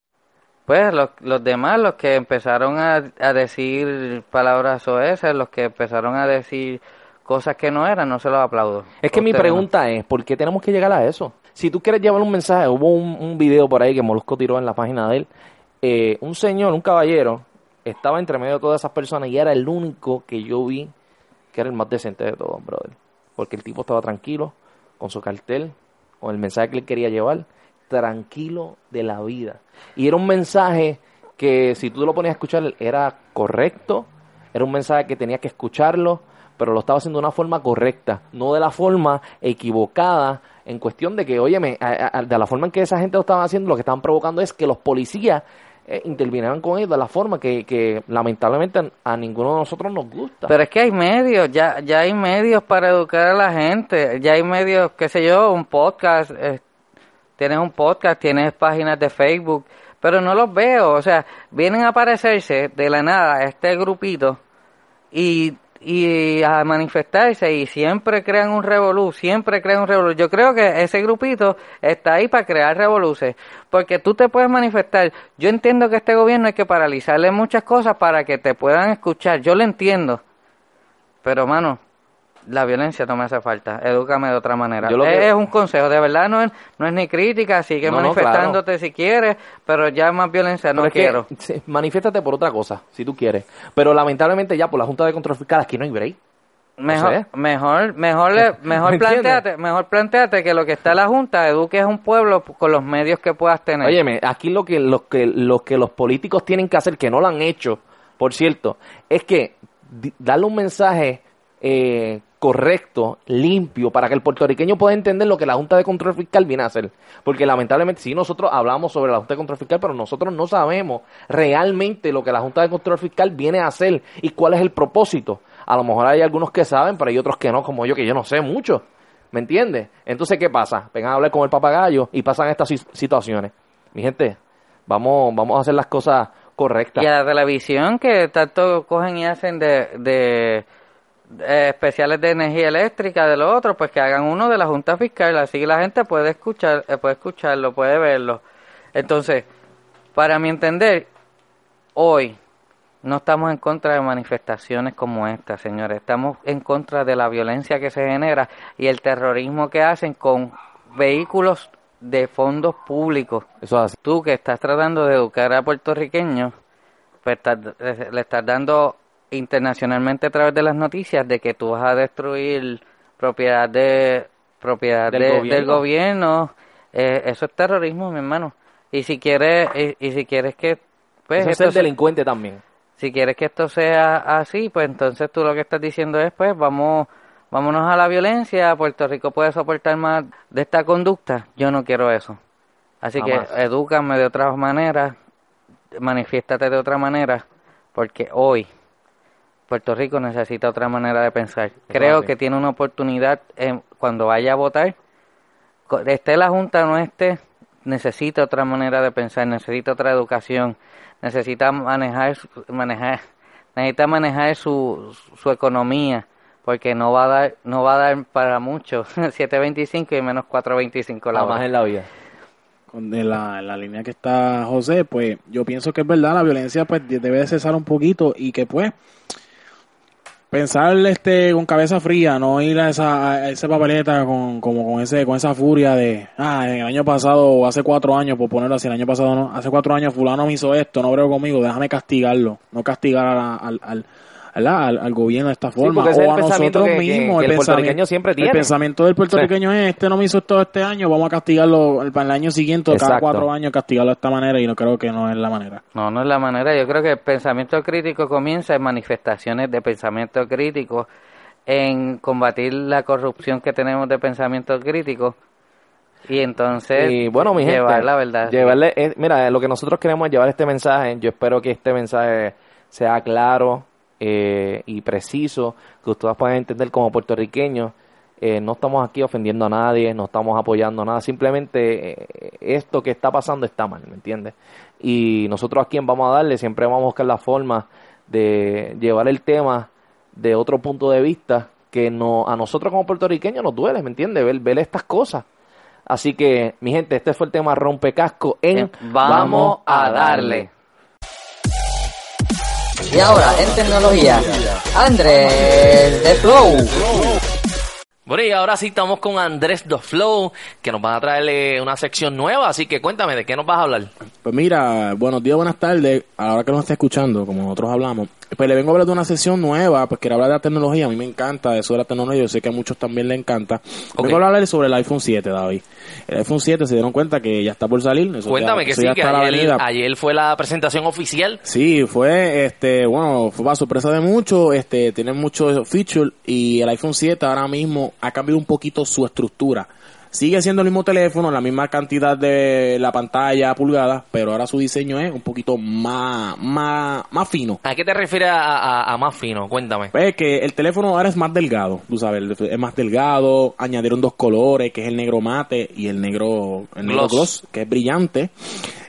pues los, los demás, los que empezaron a, a decir palabras oesas, los que empezaron a decir cosas que no eran, no se los aplaudo. Es que mi pregunta es, ¿por qué tenemos que llegar a eso? Si tú quieres llevar un mensaje, hubo un, video por ahí que Molusco tiró en la página de él, eh, un señor, un caballero, estaba entre medio de todas esas personas y era el único que yo vi que era el más decente de todos, brother. Porque el tipo estaba tranquilo, con su cartel, con el mensaje que él quería llevar, tranquilo de la vida. Y era un mensaje que si tú lo ponías a escuchar era correcto, era un mensaje que tenías que escucharlo, pero lo estaba haciendo de una forma correcta, no de la forma equivocada, en cuestión de que, óyeme, a- de la forma en que esa gente lo estaba haciendo, lo que estaban provocando es que los policías eh, intervinieran con ellos de la forma que, que lamentablemente a ninguno de nosotros nos gusta. Pero es que hay medios, ya, ya hay medios para educar a la gente, ya hay medios, qué sé yo, un podcast, eh, tienes un podcast, tienes páginas de Facebook, pero no los veo, o sea, vienen a aparecerse de la nada este grupito y, y a manifestarse y siempre crean un revolú, siempre crean un revolú. Yo creo que ese grupito está ahí para crear revoluces, porque tú te puedes manifestar. Yo entiendo que este gobierno hay que paralizarle muchas cosas para que te puedan escuchar, yo lo entiendo, pero mano, la violencia no me hace falta, edúcame de otra manera. Yo lo es, que- es un consejo, de verdad no es, no es ni crítica, sigue No, no, manifestándote si quieres, pero ya más violencia no Pero es quiero. manifiéstate por otra cosa, si tú quieres. Pero lamentablemente ya por la Junta de Control Fiscal aquí no hay break. Mejor, sé. mejor, mejor, mejor ¿Me entiendes? planteate, mejor planteate que lo que está en la Junta eduques a un pueblo con los medios que puedas tener. Óyeme, aquí lo que, lo que, lo que los políticos tienen que hacer, que no lo han hecho, por cierto, es que darle un mensaje eh, correcto, limpio, para que el puertorriqueño pueda entender lo que la Junta de Control Fiscal viene a hacer. Porque lamentablemente, sí, nosotros hablamos sobre la Junta de Control Fiscal, pero nosotros no sabemos realmente lo que la Junta de Control Fiscal viene a hacer y cuál es el propósito. A lo mejor hay algunos que saben, pero hay otros que no, como yo, que yo no sé mucho. ¿Me entiendes? Entonces, ¿qué pasa? Vengan a hablar con el papagayo y pasan estas si- situaciones. Mi gente, vamos, vamos a hacer las cosas correctas. Y a la televisión que tanto cogen y hacen de, de, eh, especiales de energía eléctrica de lo otro, pues que hagan uno de la Junta Fiscal, así que la gente puede escuchar, eh, puede escucharlo, puede verlo. Entonces, para mi entender, hoy no estamos en contra de manifestaciones como esta, señores. Estamos en contra de la violencia que se genera y el terrorismo que hacen con vehículos de fondos públicos. Eso es así. Tú que estás tratando de educar a puertorriqueños, pues le estás dando internacionalmente a través de las noticias de que tú vas a destruir propiedad de propiedad Del de- gobierno. del gobierno. Eh, eso es terrorismo, mi hermano. Y si quieres y, y si quieres que pues Eso es esto ser se- delincuente también. si quieres que esto sea así, pues entonces tú lo que estás diciendo es, pues vamos, vámonos a la violencia, Puerto Rico puede soportar más de esta conducta. Yo no quiero eso. Así Jamás. que edúcame de otra manera, manifiéstate de otra manera, porque hoy Puerto Rico necesita otra manera de pensar. Creo que tiene una oportunidad en- cuando vaya a votar, esté la Junta o no esté, necesita otra manera de pensar, necesita otra educación, necesita manejar, su- manejar, necesita manejar su, su economía, porque no va a dar, no va a dar para mucho, 7.25 y menos 4.25 la hora. en la vida. con de la, en la línea que está José, pues yo pienso que es verdad, la violencia pues de- debe de cesar un poquito y que pues pensar este con cabeza fría, no ir a esa, a esa papeleta con, como con ese, con esa furia de ah, el año pasado o hace cuatro años, por ponerlo así, el año pasado no, hace cuatro años fulano me hizo esto, no creo conmigo, déjame castigarlo, no castigar al, al. Al, al gobierno de esta forma o el a pensamiento nosotros que- que- mismos que el pensamiento- puertorriqueño siempre tiene. el pensamiento del puertorriqueño es este no me hizo esto este año vamos a castigarlo el, para el año siguiente cada cuatro años castigarlo de esta manera y no creo que no es la manera No, no es la manera. Yo creo que el pensamiento crítico comienza en manifestaciones de pensamiento crítico, en combatir la corrupción que tenemos de pensamiento crítico y entonces Y bueno, mi gente, llevar la verdad. llevarle, eh, mira, lo que nosotros queremos es llevar este mensaje. Yo espero que este mensaje sea claro eh, y preciso, que ustedes puedan entender como puertorriqueños. Eh, no estamos aquí ofendiendo a nadie, no estamos apoyando nada, simplemente eh, esto que está pasando está mal, ¿me entiendes? Y nosotros a quien vamos a darle, siempre vamos a buscar la forma de llevar el tema de otro punto de vista que no, a nosotros como puertorriqueños nos duele, ¿me entiendes? Ver, ver estas cosas. Así que, mi gente, este fue el tema rompecasco en vamos a darle. Y ahora, en tecnología, Andrés de Flow. Bueno, y ahora sí estamos con Andrés The Flow, que nos van a traerle una sección nueva, así que cuéntame, ¿de qué nos vas a hablar? Pues mira, buenos días, buenas tardes. A la hora que nos esté escuchando, como nosotros hablamos, pues le vengo a hablar de una sesión nueva, pues quiero hablar de la tecnología. A mí me encanta eso de la tecnología, yo sé que a muchos también le encanta. Ok. Vengo a hablar sobre el iPhone 7, David. El iPhone 7 se dieron cuenta que ya está por salir. Eso Cuéntame ya- que eso sí, que ayer, ayer fue la presentación oficial. Sí, fue, este, bueno, fue para sorpresa de muchos, este, tiene muchos features y el iPhone 7 ahora mismo ha cambiado un poquito su estructura. Sigue siendo el mismo teléfono, la misma cantidad de la pantalla pulgadas, pero ahora su diseño es un poquito más, más, más fino. ¿A qué te refieres a, a- a más fino? Cuéntame. Pues que el teléfono ahora es más delgado, tú sabes, es más delgado, añadieron dos colores, que es el negro mate y el negro, el negro Gloss. gloss, que es brillante.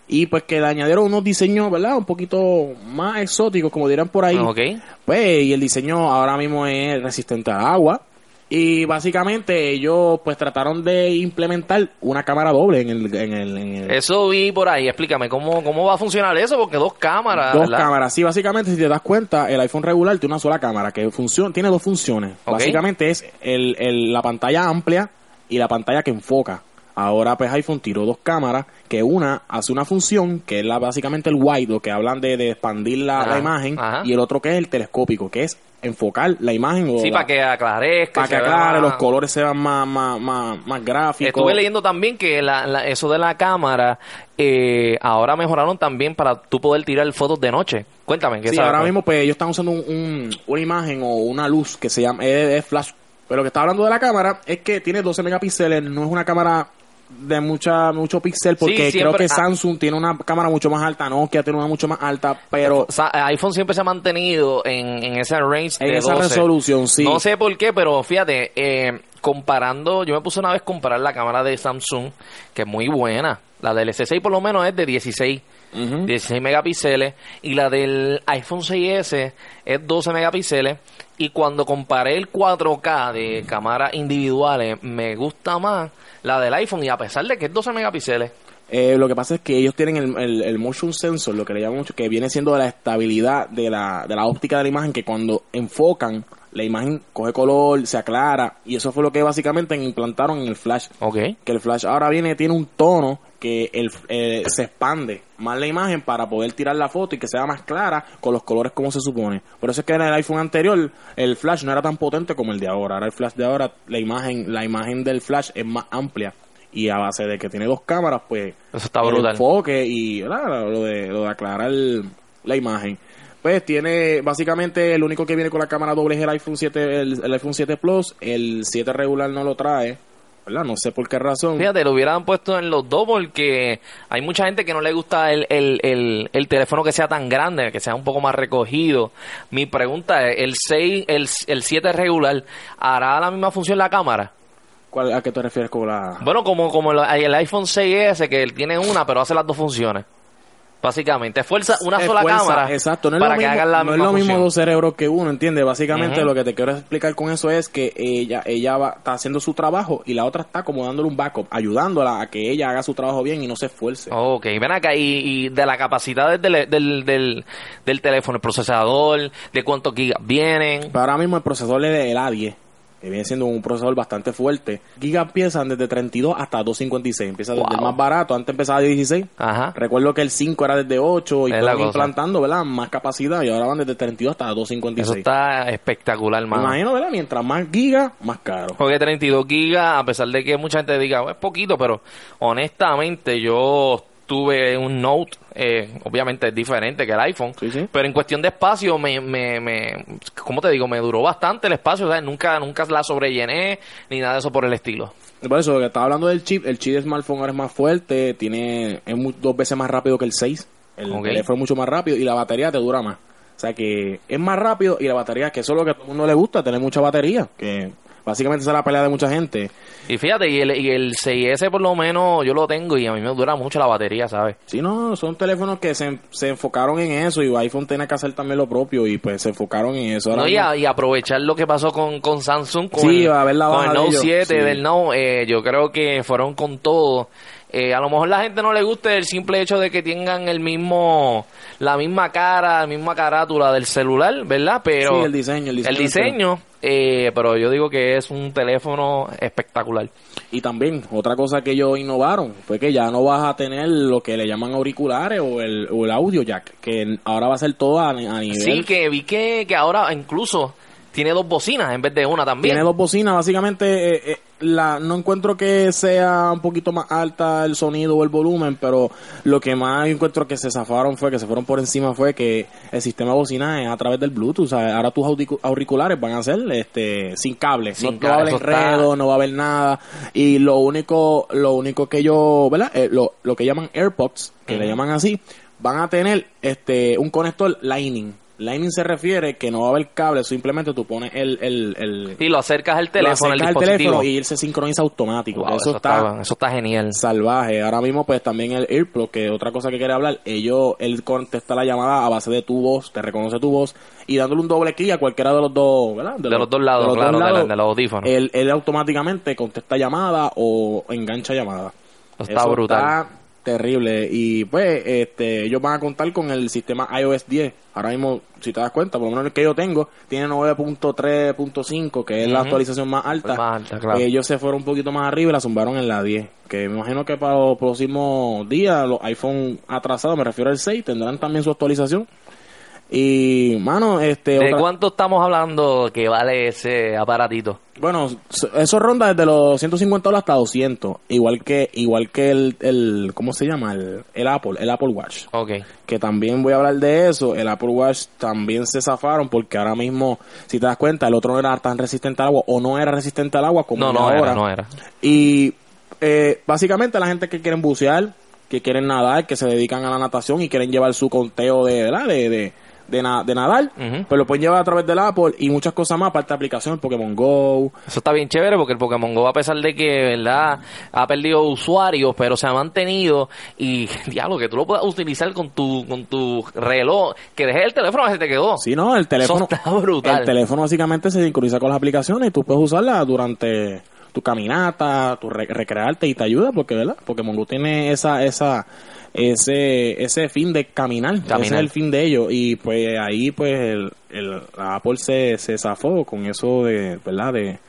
Y pues que le añadieron unos diseños, ¿verdad? Un poquito más exóticos, como dirán por ahí. Ok. Pues, y el diseño ahora mismo es resistente al agua. Y básicamente ellos pues trataron de implementar una cámara doble en el... En el, en el- Eso vi por ahí, explícame, ¿cómo, cómo va a funcionar eso? Porque dos cámaras, Dos ¿verdad? cámaras, sí, básicamente si te das cuenta, el iPhone regular tiene una sola cámara que funciona, tiene dos funciones. Básicamente es el, el- la pantalla amplia y la pantalla que enfoca. Ahora pues iPhone tiró dos cámaras, que una hace una función que es la básicamente el wide, lo que hablan de, de expandir la, Ajá, la imagen, ajá. y el otro que es el telescópico, que es enfocar la imagen o Sí, para que aclarezca. para que se vea aclare, los colores sean más, más, más, más gráficos. Estuve leyendo también que la- la- eso de la cámara eh, ahora mejoraron también para tú poder tirar fotos de noche. Cuéntame, ¿qué Sí, sabes? ahora mismo pues ellos están usando un- un- una imagen o una luz que se llama es, es flash. Pero lo que está hablando de la cámara es que tiene 12 megapíxeles, no es una cámara de mucha mucho píxel porque Sí, creo que. Samsung tiene una cámara mucho más alta, Nokia tiene una mucho más alta, pero O sea, iPhone siempre se ha mantenido en, en ese range en de esa 12. resolución sí. No sé por qué, pero fíjate, eh, comparando, yo me puse una vez a comparar la cámara de Samsung, que es muy buena. La del S6 por lo menos es de 16, Ujú. 16 megapíxeles, y la del iPhone 6S es 12 megapíxeles. Y cuando comparé el 4K de cámaras individuales, me gusta más la del iPhone, y a pesar de que es 12 megapíxeles, Eh, lo que pasa es que ellos tienen el, el- el motion sensor, lo que le llaman mucho, que viene siendo de la estabilidad de la, de la óptica de la imagen, que cuando enfocan, la imagen coge color, se aclara, y eso fue lo que básicamente implantaron en el flash. ok. Que el flash ahora viene, tiene un tono que el, eh, se expande más la imagen para poder tirar la foto y que sea más clara con los colores como se supone. Por eso es que en el iPhone anterior el flash no era tan potente como el de ahora. Ahora el flash de ahora, la imagen, la imagen del flash es más amplia y a base de que tiene dos cámaras, pues Eso está el brutal. enfoque y lo de, lo de aclarar el- la imagen. Pues tiene, básicamente, el único que viene con la cámara doble es el iPhone 7, el, el iPhone 7 Plus, el 7 regular no lo trae, ¿verdad? No sé por qué razón. Fíjate, lo hubieran puesto en los dos porque hay mucha gente que no le gusta el, el, el, el teléfono que sea tan grande, que sea un poco más recogido. Mi pregunta es, ¿el 6, el, el 7 regular hará la misma función la cámara? ¿Cuál- ¿A qué te refieres con la...? Bueno, como, como el, el iPhone 6S que él tiene una pero hace las dos funciones. Básicamente, fuerza una sola cámara Exacto, no es para lo que mismo, hagan la no es lo mismo dos cerebros que uno, ¿entiendes? Básicamente lo que te quiero explicar con eso es que ella ella va, está haciendo su trabajo y la otra está como dándole un backup, ayudándola a que ella haga su trabajo bien y no se esfuerce. Ok, ven acá, y, y de la capacidad del, del, del, del teléfono, el procesador, de cuántos gigas vienen. Pero ahora mismo el procesador es el A10, que viene siendo un procesador bastante fuerte. Gigas empiezan desde 32 hasta 256. Empieza desde Wow. el más barato, antes empezaba de 16. Ajá. Recuerdo que el 5 era desde 8 y fueron implantando, ¿verdad? Más capacidad y ahora van desde 32 hasta Eso 256. está espectacular, Me mano. imagino, ¿verdad? Mientras más gigas, más caro. Porque 32 gigas, a pesar de que mucha gente diga, "Oh, es poquito, pero honestamente yo tuve un Note, eh, obviamente es diferente que el iPhone, Sí, sí. pero en cuestión de espacio, me, me, me, ¿cómo te digo? Me duró bastante el espacio, ¿sabes? Nunca, nunca la sobrellené, ni nada de eso por el estilo. Por eso, que estaba hablando del chip, el chip de smartphone ahora es más fuerte, tiene es dos veces más rápido que el 6. El Ok. teléfono es mucho más rápido y la batería te dura más. O sea que es más rápido y la batería, que eso es lo que a todo el mundo le gusta, tener mucha batería. Que básicamente esa es la pelea de mucha gente. Y fíjate, y el, y el 6S por lo menos yo lo tengo y a mí me dura mucho la batería, ¿sabes? Sí, no, son teléfonos que se, se enfocaron en eso y iPhone tenía que hacer también lo propio y pues se enfocaron en eso. Ahora No, y, mismo- a- y aprovechar lo que pasó con, con Samsung, con, Sí, el, a ver la con el Note ellos, 7 sí. del Note, eh, yo creo que fueron con todo. Eh, a lo mejor la gente no le guste el simple hecho de que tengan el mismo, la misma cara, la misma carátula del celular, ¿verdad? Pero Sí, el diseño, el diseño del diseño, eh, pero yo digo que es un teléfono espectacular. Y también, otra cosa que ellos innovaron fue que ya no vas a tener lo que le llaman auriculares o el, o el audio jack, que ahora va a ser todo a, a nivel... Sí, que vi que, que ahora incluso tiene dos bocinas en vez de una también. Tiene dos bocinas, básicamente eh, eh, la no encuentro que sea un poquito más alta el sonido o el volumen, pero lo que más encuentro que se zafaron fue, que se fueron por encima fue que el sistema de bocina es a través del Bluetooth, ¿sabes? ahora tus auricu- auriculares van a ser este sin cable, Sin no, no va a haber cable, enredo, no va a haber nada y lo único lo único que ellos, ¿verdad? Eh, lo, lo que llaman AirPods, que le llaman así, van a tener este un conector Lightning. Lightning se refiere que no va a haber cable, simplemente tú pones el, el, el, Y lo acercas al teléfono, acercas al dispositivo. teléfono y él se sincroniza automático. Wow, eso, eso, está, está, eso está genial. salvaje. Ahora mismo, pues también el AirPlug, que otra cosa que quería hablar, ellos, él contesta la llamada a base de tu voz, te reconoce tu voz y dándole un doble clic a cualquiera de los dos, ¿verdad? De los dos lados, claro, de la- de los audífonos. Él, él automáticamente contesta llamada o engancha llamada. Está Eso brutal. Está terrible. Y pues, este, ellos van a contar con el sistema iOS 10. Ahora mismo, si te das cuenta, por lo menos el que yo tengo, tiene 9.3.5, que es la actualización más alta. Más alta, claro. Ellos se fueron un poquito más arriba y la zumbaron en la 10. Que me imagino que para los próximos días, los iPhone atrasados, me refiero al 6, tendrán también su actualización. Y, mano, este. ¿De otra- cuánto estamos hablando que vale ese aparatito? Bueno, eso ronda desde los 150 dólares hasta 200. Igual que igual que el, el ¿cómo se llama? El, el Apple, el Apple Watch. Ok. Que también voy a hablar de eso. El Apple Watch también se zafaron porque ahora mismo, si te das cuenta, el otro no era tan resistente al agua o no era resistente al agua como No, no ahora. era, no era. Y eh, básicamente la gente que quieren bucear, que quieren nadar, que se dedican a la natación y quieren llevar su conteo de, ¿verdad? de, de, de, na- de nadar, Ujú. pues lo pueden llevar a través del Apple y muchas cosas más, aparte de aplicaciones, Pokémon Go, Eso está bien chévere porque el Pokémon Go, a pesar de que, ¿verdad? Ha perdido usuarios, pero se ha mantenido y, diablo, que tú lo puedas utilizar con tu, con tu reloj, que dejes el teléfono se te quedó. Sí, no, el teléfono. Eso está brutal. El teléfono básicamente se sincroniza con las aplicaciones y tú puedes usarla durante tu caminata, tu re- recrearte y te ayuda porque, ¿verdad? Porque Mongo tiene esa, esa, ese, ese fin de caminar, Ese Caminar. es el fin de ellos y pues ahí pues el, el la Apple se, se zafó con eso de, ¿verdad? De,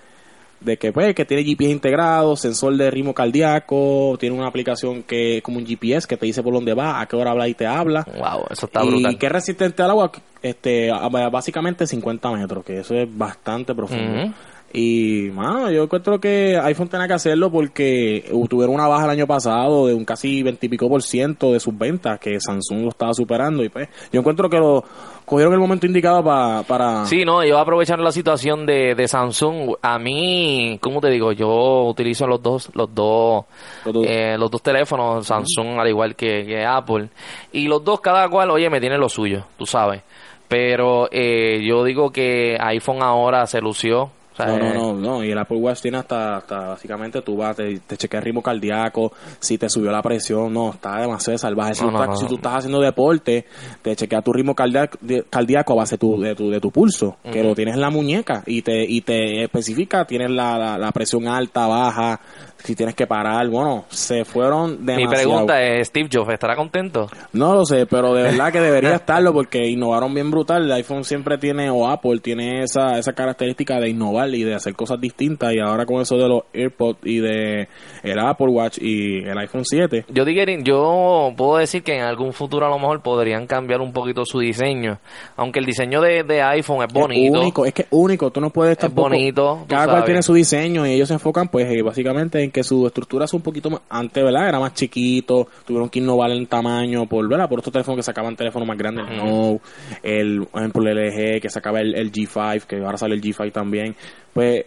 de que pues que tiene GPS integrado, sensor de ritmo cardíaco, tiene una aplicación que es como un GPS que te dice por dónde va, a qué hora habla y te habla. Wow, eso está y brutal. que es resistente al agua, este, básicamente 50 metros, que eso es bastante profundo. Y, mano, yo encuentro que iPhone tenía que hacerlo porque tuvieron una baja el año pasado de un casi 20 y pico por ciento de sus ventas, que Samsung lo estaba superando. Y pues, yo encuentro que lo cogieron el momento indicado pa- para. Sí, no, yo aprovechando la situación de, de Samsung, a mí, ¿cómo te digo? Yo utilizo los dos, los dos, Los dos. eh, los dos teléfonos, Samsung al igual que, que Apple, y los dos cada cual, oye, me tiene lo suyo, tú sabes. Pero eh, yo digo que iPhone ahora se lució. No, no, eh, no, no, y el Apple Watch tiene hasta, hasta básicamente tú vas, te, te chequea el ritmo cardíaco, si te subió la presión, no, está demasiado salvaje. Si, No, estás, si tú estás haciendo deporte, te chequea tu ritmo cardíaco, cardíaco a base de tu, de tu, de tu pulso, que Ujú. lo tienes en la muñeca y te, y te especifica, tienes la, la, la presión alta, baja, si tienes que parar, bueno, se fueron Mi demasiado. pregunta es, Steve Jobs, ¿estará contento? No lo sé, pero de verdad que debería estarlo porque innovaron bien brutal. El iPhone siempre tiene, o Apple tiene esa, esa característica de innovar y de hacer cosas distintas. Y ahora con eso de los AirPods y de el Apple Watch y el iPhone 7. Yo, diría- yo puedo decir que en algún futuro a lo mejor podrían cambiar un poquito su diseño. Aunque el diseño de, de iPhone es bonito. Es único, es que es único. Tú no puedes Es tampoco. bonito, Cada cual tiene su diseño y ellos se enfocan, pues, eh, básicamente en que su estructura es un poquito más. Antes, ¿verdad? Era más chiquito. Tuvieron que innovar en tamaño por, ¿verdad? Por estos teléfonos que sacaban teléfonos más grandes. No. El, por ejemplo, el LG que sacaba el, el G5, que ahora sale el G5 también. Pues,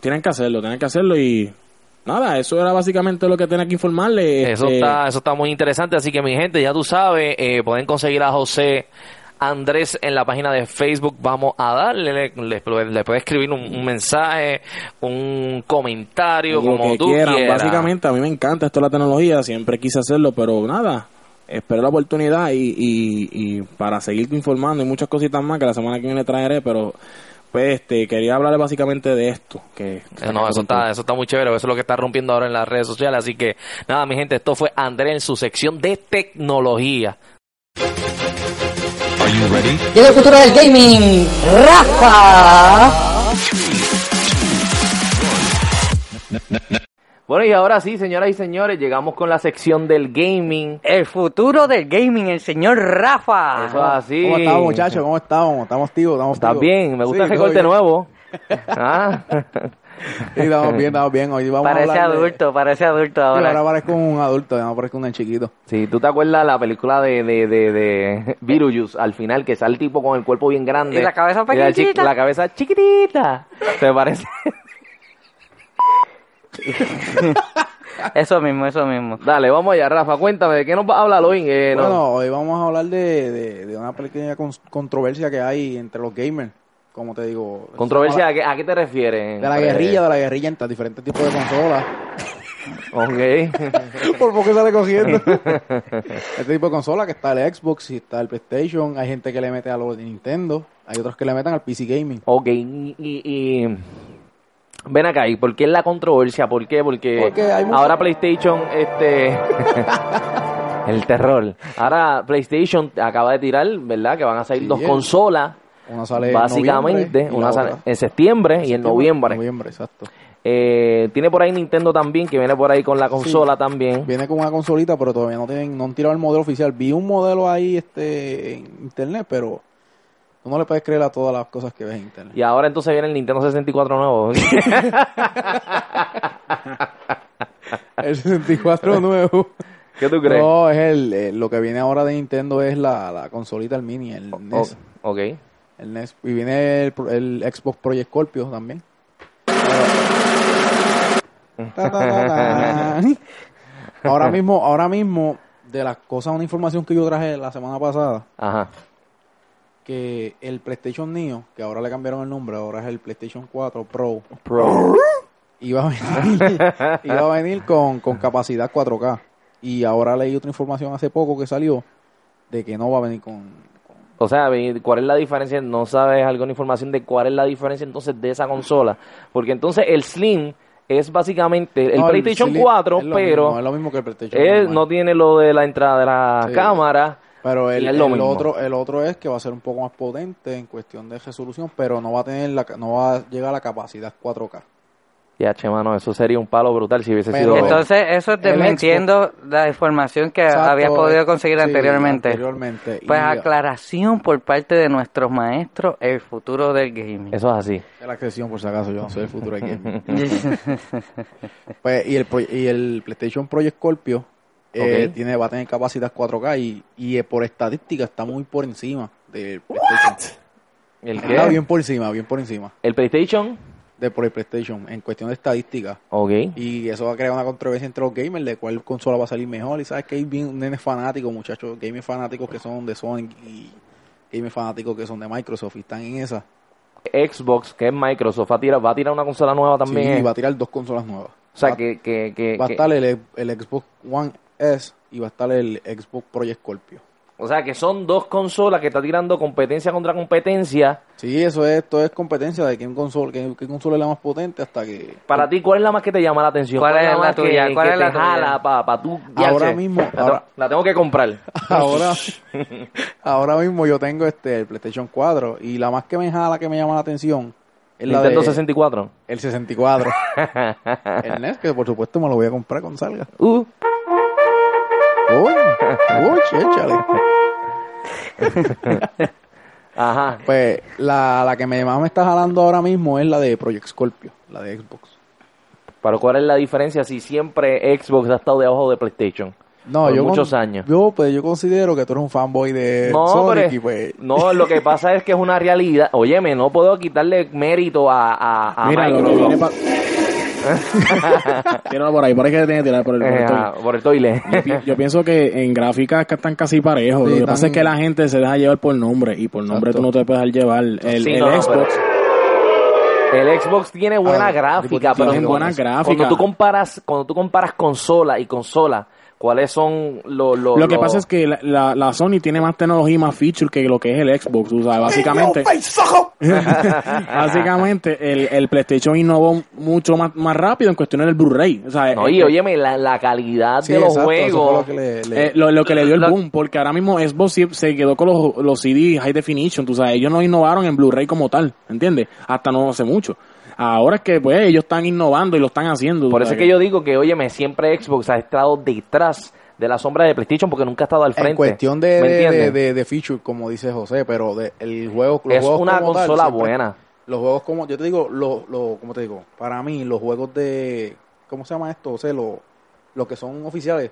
tienen que hacerlo, tienen que hacerlo y. Nada, eso era básicamente lo que tenía que informarle. Eso este, está, eso está muy interesante, así que mi gente, ya tú sabes, eh, pueden conseguir a José Andrés en la página de Facebook. Vamos a darle, le, le, le puede escribir un, un mensaje, un comentario, Lo como que tú quieran. quieras. Básicamente, a mí me encanta esto de la tecnología, siempre quise hacerlo, pero nada, espero la oportunidad y, y, y para seguirte informando y muchas cositas más que la semana que viene traeré, pero pues este quería hablarle básicamente de esto. que No, eso está, eso está muy chévere, eso es lo que está rompiendo ahora en las redes sociales. Así que, nada, mi gente, esto fue Andrés en su sección de tecnología. Llega el futuro del gaming, Rafa. Bueno, y ahora sí, señoras y señores, llegamos con la sección del gaming. El futuro del gaming, el señor Rafa. Eso es así. ¿Cómo estamos, muchachos? ¿Cómo estamos? ¿Estamos activos? ¿Estamos ¿Estás activos? bien? Me gusta Sí, recorte bien. nuevo. Ah. Sí, estamos bien, estamos bien. Hoy vamos Parece a hablar de- adulto, parece adulto Sí, ahora. ahora parezco un adulto, ya no parezco un chiquito. Sí, ¿tú te acuerdas la película de, de, de, de Beetlejuice? Al final, que sale el tipo con el cuerpo bien grande. Y la cabeza Y la chi- pequeñita. La cabeza chiquitita. ¿Te parece? Eso mismo, eso mismo. Dale, vamos allá, Rafa. Cuéntame, ¿de qué nos vas a hablar hoy? Eh, no. Bueno, hoy vamos a hablar de, de, de una pequeña controversia que hay entre los gamers. Como te digo. ¿Controversia a qué, a qué te refieres? De la guerrilla, de la guerrilla entre diferentes tipos de consolas. Ok. Por poco sale cogiendo. este tipo de consola que está el Xbox y está el PlayStation. Hay gente que le mete a los de Nintendo. Hay otros que le meten al PC Gaming. ok, y, y- y- Ven acá, ¿y por qué la controversia? ¿Por qué? Porque, Porque hay ahora PlayStation, este... el terror. Ahora PlayStation acaba de tirar, ¿verdad? Que van a salir Sí, dos el- consolas. Una sale en Básicamente, y una sale en septiembre y en noviembre. Noviembre, exacto. Eh, tiene por ahí Nintendo también, que viene por ahí con la consola también. Viene con una consolita, pero todavía no tienen, no han tirado el modelo oficial. Vi un modelo ahí este en internet, pero tú no le puedes creer a todas las cosas que ves en internet. Y ahora entonces viene el Nintendo 64 nuevo. El 64 nuevo. ¿Qué tú crees? No, es el, eh, lo que viene ahora de Nintendo es la, la consolita, el mini, el NES. Ok. El NES. Y viene el, pro- el Xbox Project Scorpio también. Ta, ta, ta, ta. ahora mismo, ahora mismo, de las cosas, una información que yo traje la semana pasada, Ajá. que el PlayStation Neo, que ahora le cambiaron el nombre, ahora es el PlayStation 4 Pro, Pro. iba a venir, iba a venir con, con capacidad 4K. Y ahora leí otra información hace poco que salió de que no va a venir con... O sea, ¿cuál es la diferencia? ¿No sabes alguna información de cuál es la diferencia entonces de esa consola? Porque entonces el Slim es básicamente el No, PlayStation Slim 4, es lo pero mismo, es lo mismo que el PlayStation él normal. no tiene lo de la entrada de la Sí. cámara. Pero el, el otro el otro es que va a ser un poco más potente en cuestión de resolución, pero no va a tener la, no va a llegar a la capacidad 4K. Ya, che, mano, eso sería un palo brutal si hubiese Pero- sido... Entonces, eso es desmintiendo la información que Exacto, habías podido conseguir sí, anteriormente. anteriormente. Pues Y, aclaración por parte de nuestros maestros, el futuro del gaming. Eso es así. Es la excepción, por si acaso, yo no soy el futuro de gaming. Pues, y, el, y el PlayStation Project Scorpio eh, Ok. tiene, va a tener capacidad 4K y, y eh, por estadística está muy por encima del PlayStation. ¿El Está qué? bien por encima, bien por encima ¿El PlayStation? De por el PlayStation en cuestión de estadística. Ok. Y eso va a crear una controversia entre los gamers de cuál consola va a salir mejor. Y sabes que hay bien nenes fanáticos, muchachos, gamers fanáticos que son de Sonic y gamers fanáticos que son de Microsoft y están en esa. Xbox, que es Microsoft, va a tirar, va a tirar una consola nueva también. Sí, ¿eh? va a tirar dos consolas nuevas. O sea, va, que... que, que, va a estar el, el Xbox One S y va a estar el Xbox Project Scorpio. O sea, que son dos consolas que está tirando competencia contra competencia. Sí, eso es, esto es competencia de quién consola, qué, qué consola es la más potente hasta que... Para ti, ¿cuál es la más que te llama la atención? ¿Cuál es la tuya? Que, ¿Cuál que es la te jala para tú... Ahora mismo, La, te- ahora- la tengo que comprar. ahora, ahora mismo yo tengo este el PlayStation 4 y la más que me jala, que me llama la atención es la Nintendo de- 64. El 64. el NES, que por supuesto me lo voy a comprar cuando salga. Uh, Uy, uy, échale. ajá. Pues la, la que me, más me está jalando ahora mismo es la de Project Scorpio, la de Xbox. Pero ¿cuál es la diferencia si siempre Xbox ha estado debajo de PlayStation? No, Por yo muchos con- años. Yo, pues, yo considero que tú eres un fanboy de No, Sonic pero es- y pues... no, lo que pasa es que es una realidad. Óyeme, no puedo quitarle mérito a, a, a Mira, lo que viene Tíralo por ahí, por ahí que tiene que tirar por el, por el Eh, toile. por el toile. Yo pi- Yo pienso que en gráficas que están casi parejos. Sí, Lo que pasa es que la gente se deja llevar por nombre y por nombre Exacto. tú no te puedes dejar llevar. El, Sí, el no, no, Xbox El Xbox tiene buena Ah, gráfica, tiene pero buena cuando- gráfica. Cuando tú comparas, cuando tú comparas consola y consola, ¿cuáles son los los Lo que pasa es que la, la, la Sony tiene más tecnología y más feature que lo que es el Xbox. O sea, básicamente, básicamente el, el PlayStation innovó mucho más, más rápido en cuestiones del Blu-ray. O sea, No, eh, y óyeme, la, la calidad Sí, de los exacto, juegos. lo que le- le- eh, lo, lo que le dio el Lo- boom, porque ahora mismo Xbox sí- se quedó con los, los CD High Definition, tú sabes, ellos no innovaron en Blu-ray como tal, ¿entiendes? Hasta no hace mucho. Ahora es que pues ellos están innovando y lo están haciendo. Por eso es que yo digo que, óyeme, siempre Xbox ha estado detrás de la sombra de PlayStation porque nunca ha estado al frente. en cuestión de, ¿Me de, de, de feature, como dice José, pero de, el juego, los es juegos una como tal, consola siempre- buena. Los juegos como, yo te digo, lo, lo, ¿cómo te digo? Para mí, los juegos de, ¿cómo se llama esto? O sea, lo, lo que son oficiales.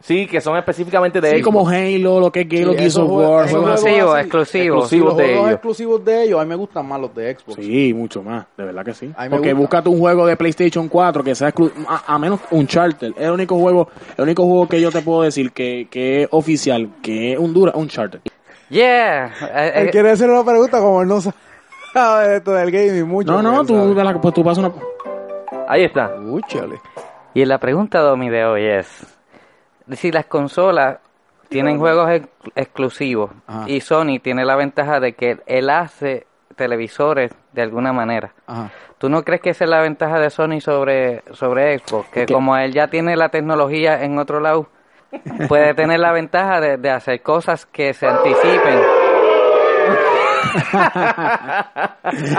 Sí, que son específicamente de Sí, Xbox. como Halo, lo que es Halo, Sí, Gears of War, esos juegos así. juegos Exclusivo, así, exclusivo. exclusivo. Sí, los de juegos ellos. exclusivos de ellos, a mí me gustan más los de Xbox. Sí, mucho más, de verdad que sí. Porque búscate un juego de PlayStation 4 que sea exclu- a, a menos un charter. Es el único juego, el único juego que yo te puedo decir que, que es oficial, que es un dura, un charter. Yeah. Eh, Él eh, quiere hacer una pregunta como él no sabe esto del gaming mucho. No, no, tú, la- pues tú pasas una... Ahí está. Uy, chale. Y la pregunta, Domi, de hoy es, si las consolas tienen juegos ex- exclusivos Ajá. y Sony tiene la ventaja de que él hace televisores de alguna manera. Ajá. ¿Tú no crees que esa es la ventaja de Sony sobre, sobre Xbox? Que ¿Qué? como él ya tiene la tecnología en otro lado, puede tener la ventaja de, de hacer cosas que se anticipen.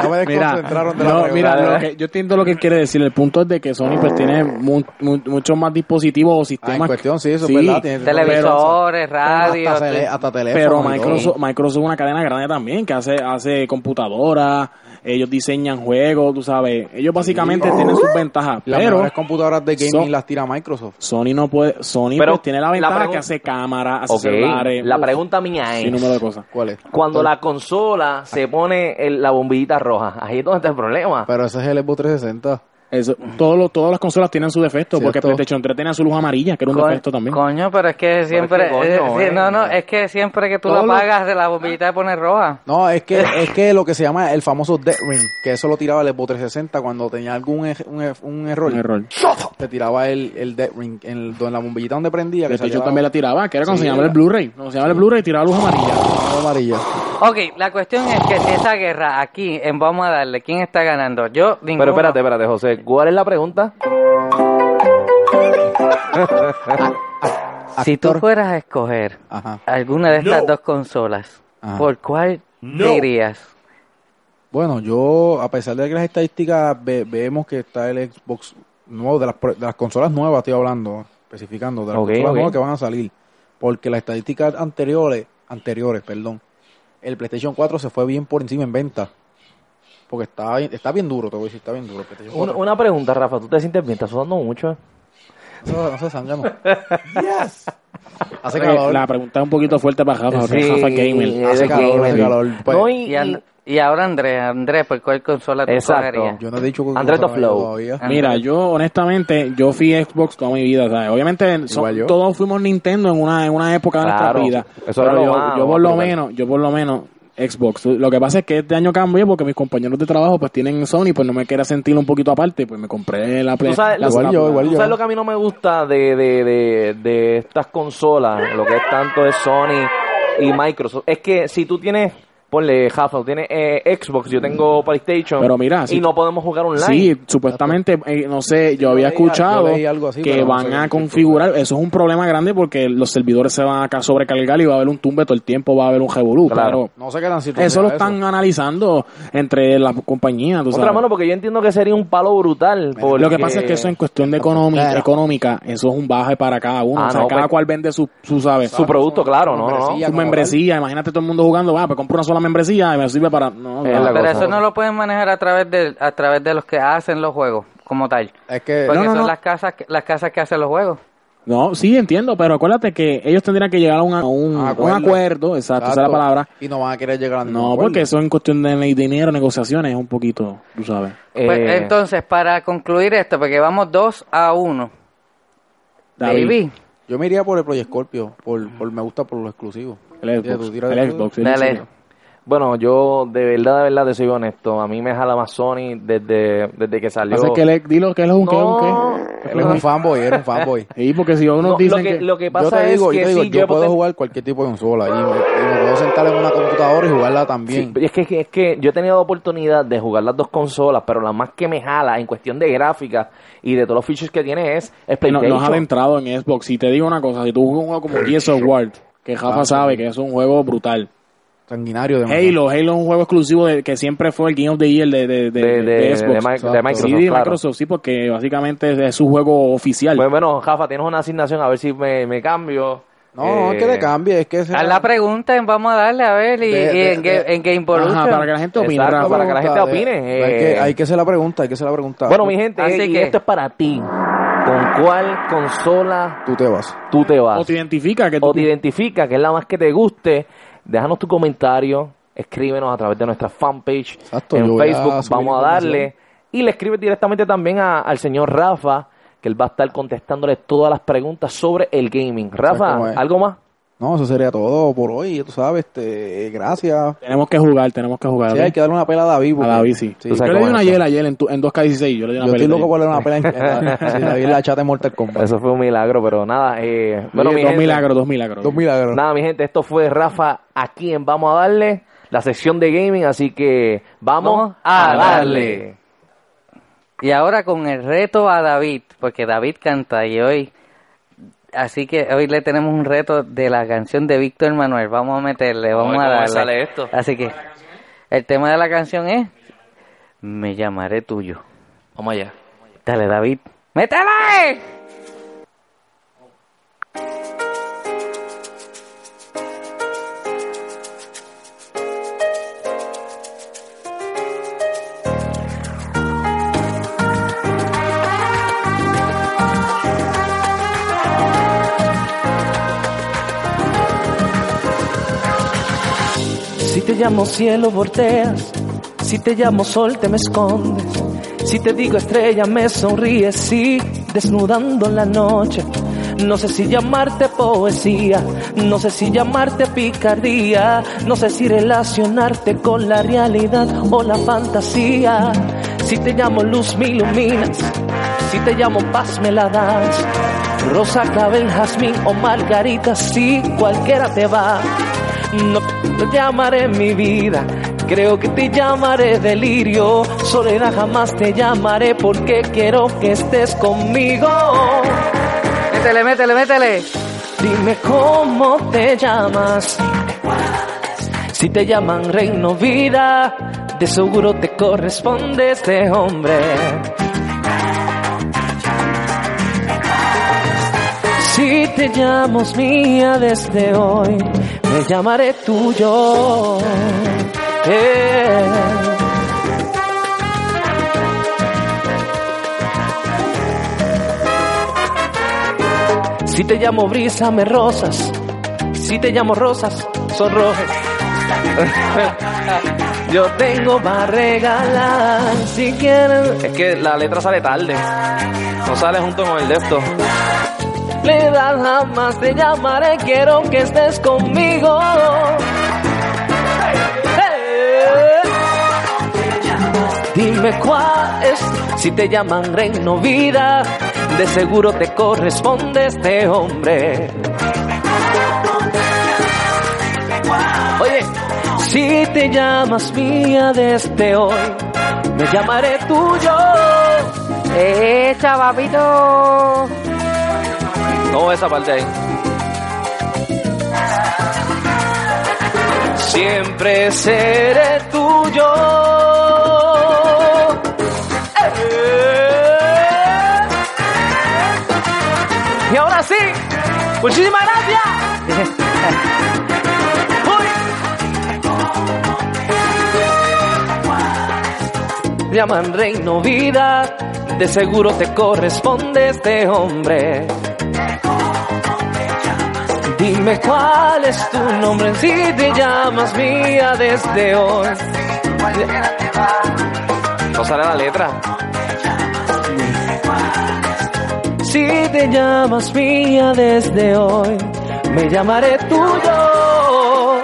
No me Mira, desconcentraron de la no, pregunta. mira, lo que- yo entiendo lo que él quiere decir. El punto es de que Sony pues tiene mu- mu- muchos más dispositivos o Ah, en sistemas. cuestión, sí, eso Sí, es verdad. tiene- Televisores, radio. hasta, tele- hasta teléfono. Pero. Microsoft, Microsoft es una cadena grande también que hace, hace computadoras, ellos diseñan juegos, tú sabes. Ellos básicamente tienen sus ventajas. Las pero mejores computadoras de gaming son- las tira Microsoft. Sony no puede, Sony Pero pues tiene la la ventaja pregun- que hace cámara, hace celulares. la uf, pregunta mía sin número de es, cosas. ¿Cuál es? cuando la consola se pone el- la bombillita roja, ahí es donde está el problema. Pero ese es el Xbox 360. Eso, todos los- todas las consolas tienen su defecto, porque. PlayStation 3 tenía su luz amarilla, que era un Co- defecto también. Coño, pero es que siempre... es que, coño, eh, eh. no, no, es que siempre que tú Todo lo lo- apagas de la bombillita de poner roja. No, es que es que lo que se llama el famoso Dead Ring, que eso lo tiraba el Xbox 360 cuando tenía algún ej- un, ej- un error. Un error. Te tiraba el, el Dead Ring en, el- en la bombillita donde prendía. Que PlayStation salía también la tiraba, que era cuando Sí, se llamaba el. Blu-ray. Cuando se llamaba el Blu-ray, tiraba luz amarilla. la amarilla. Ok, la cuestión es que si esa guerra aquí, en vamos a darle, ¿quién está ganando? Yo, ninguno. Pero espérate, espérate, José. ¿Cuál es la pregunta? Si tú fueras a escoger Ajá. alguna de estas dos consolas, Ajá. ¿por cuál te irías? Bueno, yo, a pesar de que las estadísticas ve- vemos que está el Xbox nuevo, de las, pro- de las consolas nuevas estoy hablando, especificando, de las Ok, consolas ok. nuevas que van a salir. Porque las estadísticas anteriores, anteriores, perdón, el PlayStation 4 se fue bien por encima en venta. Porque está, bien- está bien duro, te voy a decir, está bien duro. el PlayStation Una, 4. una pregunta, Rafa. ¿Tú te sientes bien? ¿Estás sudando mucho? No, no se zángano. Hace Eh, calor. La pregunta es un poquito fuerte para Rafa, Sí, Rafa gamer. Hace calor, gamer. hace calor. Pues, No, y, y ahora Andrés, Andrés, ¿por cuál consola tú Exacto. Yo no he dicho que Andrés Flow. Mira, yo honestamente, yo fui Xbox toda mi vida, ¿sabes? Obviamente son- yo. todos fuimos Nintendo en una, en una época de nuestra vida. eso Pero lo yo, yo por lo menos, yo por lo menos Xbox. Lo que pasa es que este año cambié porque mis compañeros de trabajo pues tienen Sony, pues no me quería sentir un poquito aparte, pues me compré la Play. Sabes, la- igual yo, igual ¿Tú sabes lo que a mí no me gusta de, de, de, de estas consolas? Lo que es tanto de Sony y Microsoft. Es que si tú tienes, ponle, tú tienes eh, Xbox, yo tengo PlayStation. Pero mira, y si- no podemos jugar online. Sí, supuestamente, eh, no sé, yo había escuchado yo leí algo así, que no van sé a configurar, eso es un problema grande porque los servidores se van a ca- sobrecargar y va a haber un tumbe todo el tiempo, va a haber un revolú, Claro. No sé qué tan cierto Eso lo están analizando entre las compañías, tú Otra sabes. mano, porque yo entiendo que sería un palo brutal. porque- Lo que pasa es que eso en cuestión de Claro. económica, eso es un baje para cada uno. Ah, o sea, no, cada pues- cual vende su, su ¿sabes? Su producto, claro, no, no, no. membresía. su membresía. Imagínate todo el mundo jugando, va, pues compro una sola membresía y me sirve para... No, Es no. la Pero cosa. eso no lo pueden manejar a través de a través de los que hacen los juegos como tal. Es que Porque no, son no. las casas que- las casas que hacen los juegos. No, sí, entiendo, pero acuérdate que ellos tendrían que llegar a un, a un, Ah, un acuerdo. acuerdo, exacto, esa es la palabra. Y no van a querer llegar a ningún No, acuerdo. porque eso en cuestión de dinero, negociaciones, es un poquito, tú sabes. Pues, Eh, entonces, para concluir esto, porque vamos 2 a 1. David. Baby, Yo me iría por el Project Scorpio, por, por me gusta por lo exclusivo. El Xbox, el Xbox, el Dale. Xbox. Bueno, yo de verdad, de verdad te soy honesto. A mí me jala más Sony desde, desde que salió. Pasa que le, dilo que él es un qué, un No. qué. Él es un fanboy, era un fanboy. Sí, porque si uno No, dice lo, que, que... lo que Yo pasa te digo, es yo que te digo, sí, yo yo puedo poten- jugar cualquier tipo de consola y me, y me puedo sentar en una computadora y jugarla también. Sí, es que, es que yo he tenido oportunidad de jugar las dos consolas, pero la más que me jala en cuestión de gráfica y de todos los features que tiene es, es no, PlayStation. nos ha adentrado en Xbox. Si te digo una cosa, si tú juegas un juego como Gears of War, que Rafa Ah, sabe que es un juego brutal. Sanguinario de Halo, Halo es un juego exclusivo de, que siempre fue el Game of the Year de, de, de, de, de- de Xbox. de Mi- de Exacto. Microsoft. sí, de claro. Microsoft, sí, porque básicamente es, su juego oficial. Pues bueno, Jafa, tienes una asignación, a ver si me, me cambio. No, no, es que Eh, te cambie, es que ese- haz la pregunta, vamos a darle a ver, y, De- y de- en, de- en Game Evolution. Ajá, para que la gente opine. Exacto, para que la gente opine, hay, eh. que, hay que hacer la pregunta, hay que hacer la pregunta. Bueno, mi gente, Así eh, que- esto es para ti. ¿Con cuál consola Tú te vas. tú te vas? O te identifica que tú... o te identifica que es la más que te guste, déjanos tu comentario, escríbenos a través de nuestra fanpage Exacto, en a Facebook, vamos a darle y le escribes directamente también a- al señor Rafa, que él va a estar contestándole todas las pregunas sobre el gaming. Rafa? ¿algo más? No, eso sería todo por hoy, tú sabes, este, gracias. Tenemos que jugar, tenemos que jugar. Sí, hay que darle una pela a David. A David, sí. Sí, yo le di una es ayer, ayer en, tu- en 2K16. Yo le di una Yo estoy pelita loco por darle una pela en, en la, David la chata en Mortal Kombat. Eso fue un milagro, pero nada, eh, bueno, Sí, mi dos gente, milagros, dos milagros. Dos milagros. Nada, mi gente, esto fue Rafa aquí en Vamos a Darle, la sección de gaming, así que vamos, a a darle. Y ahora con el reto a David, porque David canta y hoy, así que hoy le tenemos un reto de la canción de Víctor Manuel. Vamos a meterle, vamos a darle. sale esto. Así que el tema de la canción es Me llamaré tuyo. Vamos allá. Dale, David. ¡Métele! Te llamo cielo, volteas. Si te llamo sol, te me escondes. Si te digo estrella, me sonríes. Sí, desnudando la noche. No sé si llamarte poesía, no sé si llamarte picardía, no sé si relacionarte con la realidad o la fantasía. Si te llamo luz, me iluminas. Si te llamo paz, me la das. Rosa, clavel, jazmín o margarita, sí, cualquiera te va. No te llamaré mi vida, creo que te llamaré delirio. Soledad jamás te llamaré porque quiero que estés conmigo. Métele, métele, métele. Dime cómo te llamas. Si te llaman reino vida, de seguro te corresponde este hombre. Si te llamo mía desde hoy, me llamaré tuyo. Eh. Si te llamo brisa, me rosas. Si te llamo rosas, son rojas. Yo tengo para regalar, si quieres. Es que la letra sale tarde. No sale junto con el de. Le das jamás te llamaré, quiero que estés conmigo. Eh. Dime cuál es, si te llaman reino vida, de seguro te corresponde este hombre. Oye, si te llamas mía desde hoy, me llamaré tuyo. ¡Eh, chavapito! No, esa parte ahí. siempre seré tuyo. Y ahora sí, muchísimas gracias. Uy. Llaman reino vida, de seguro te corresponde este hombre. Dime cuál es tu nombre si te llamas mía desde hoy. No sale la letra. Si te llamas mía desde hoy, me llamaré tuyo,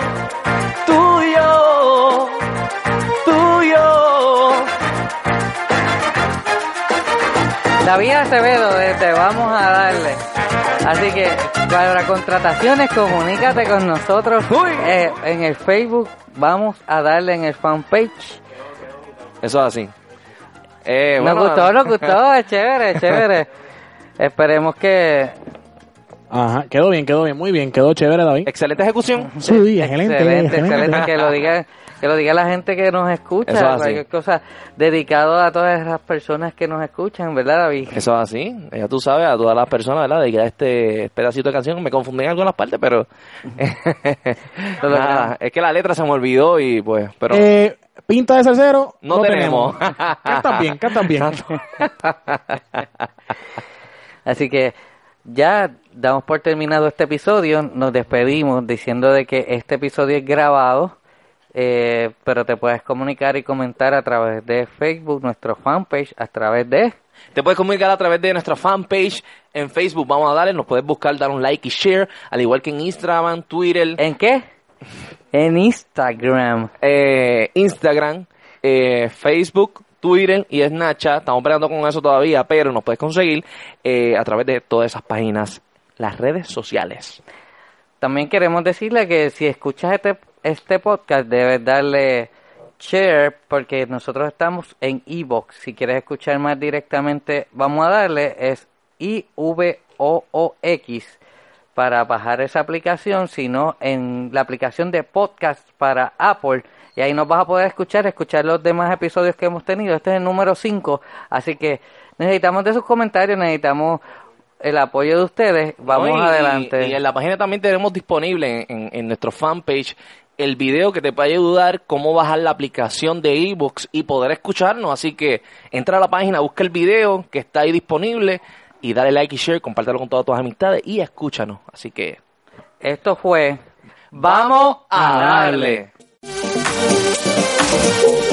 tuyo, tuyo. David Acevedo, desde Vamos a Darle. Así que para contrataciones, comunícate con nosotros eh, en el Facebook. Vamos a darle en el fanpage. Eso es así. Eh, Nos bueno, gustó, nos gustó, es chévere, chévere. Esperemos que Ajá, quedó bien, quedó bien, muy bien, quedó chévere, David. Excelente ejecución. Sí, excelente, excelente, excelente, que lo diga que lo diga la gente que nos escucha, Eso es así. cualquier cosa dedicado a todas las personas que nos escuchan, ¿verdad, David? Eso es así. Ya tú sabes, a todas las personas, ¿verdad? De que este pedacito de canción me confundí en algunas partes, pero. Nada, es que la letra se me olvidó y pues. Pero. Eh, pinta de salsero. No tenemos. cantan bien, cantan bien. Así que ya damos por terminado este episodio, nos despedimos diciendo de que este episodio es grabado, eh, pero te puedes comunicar y comentar a través de Facebook, nuestro fanpage, a través de... Te puedes comunicar a través de nuestra fanpage en Facebook. Vamos a darle, nos puedes buscar, dar un like y share, al igual que en Instagram, Twitter. ¿En qué? En Instagram. Eh, Instagram, eh, Facebook, Twitter y Snapchat. Estamos peleando con eso todavía, pero nos puedes conseguir eh, a través de todas esas páginas, las redes sociales. También queremos decirle que si escuchas este, este podcast debes darle share porque nosotros estamos en Evox. Si quieres escuchar más directamente, vamos a darle es I-V-O-O-X para bajar esa aplicación, sino en la aplicación de podcast para Apple. Y ahí nos vas a poder escuchar, escuchar los demás episodios que hemos tenido. Este es el número 5, así que necesitamos de sus comentarios, necesitamos el apoyo de ustedes. Vamos ¿no? Y- adelante. Y, en la página también tenemos disponible en, en nuestro fanpage el video que te puede ayudar cómo bajar la aplicación de ebooks y poder escucharnos. Así que entra a la página, busca el video que está ahí disponible y dale like y share, compártelo con todas tus amistades y escúchanos. Así que Esto fue vamos a darle. Darle.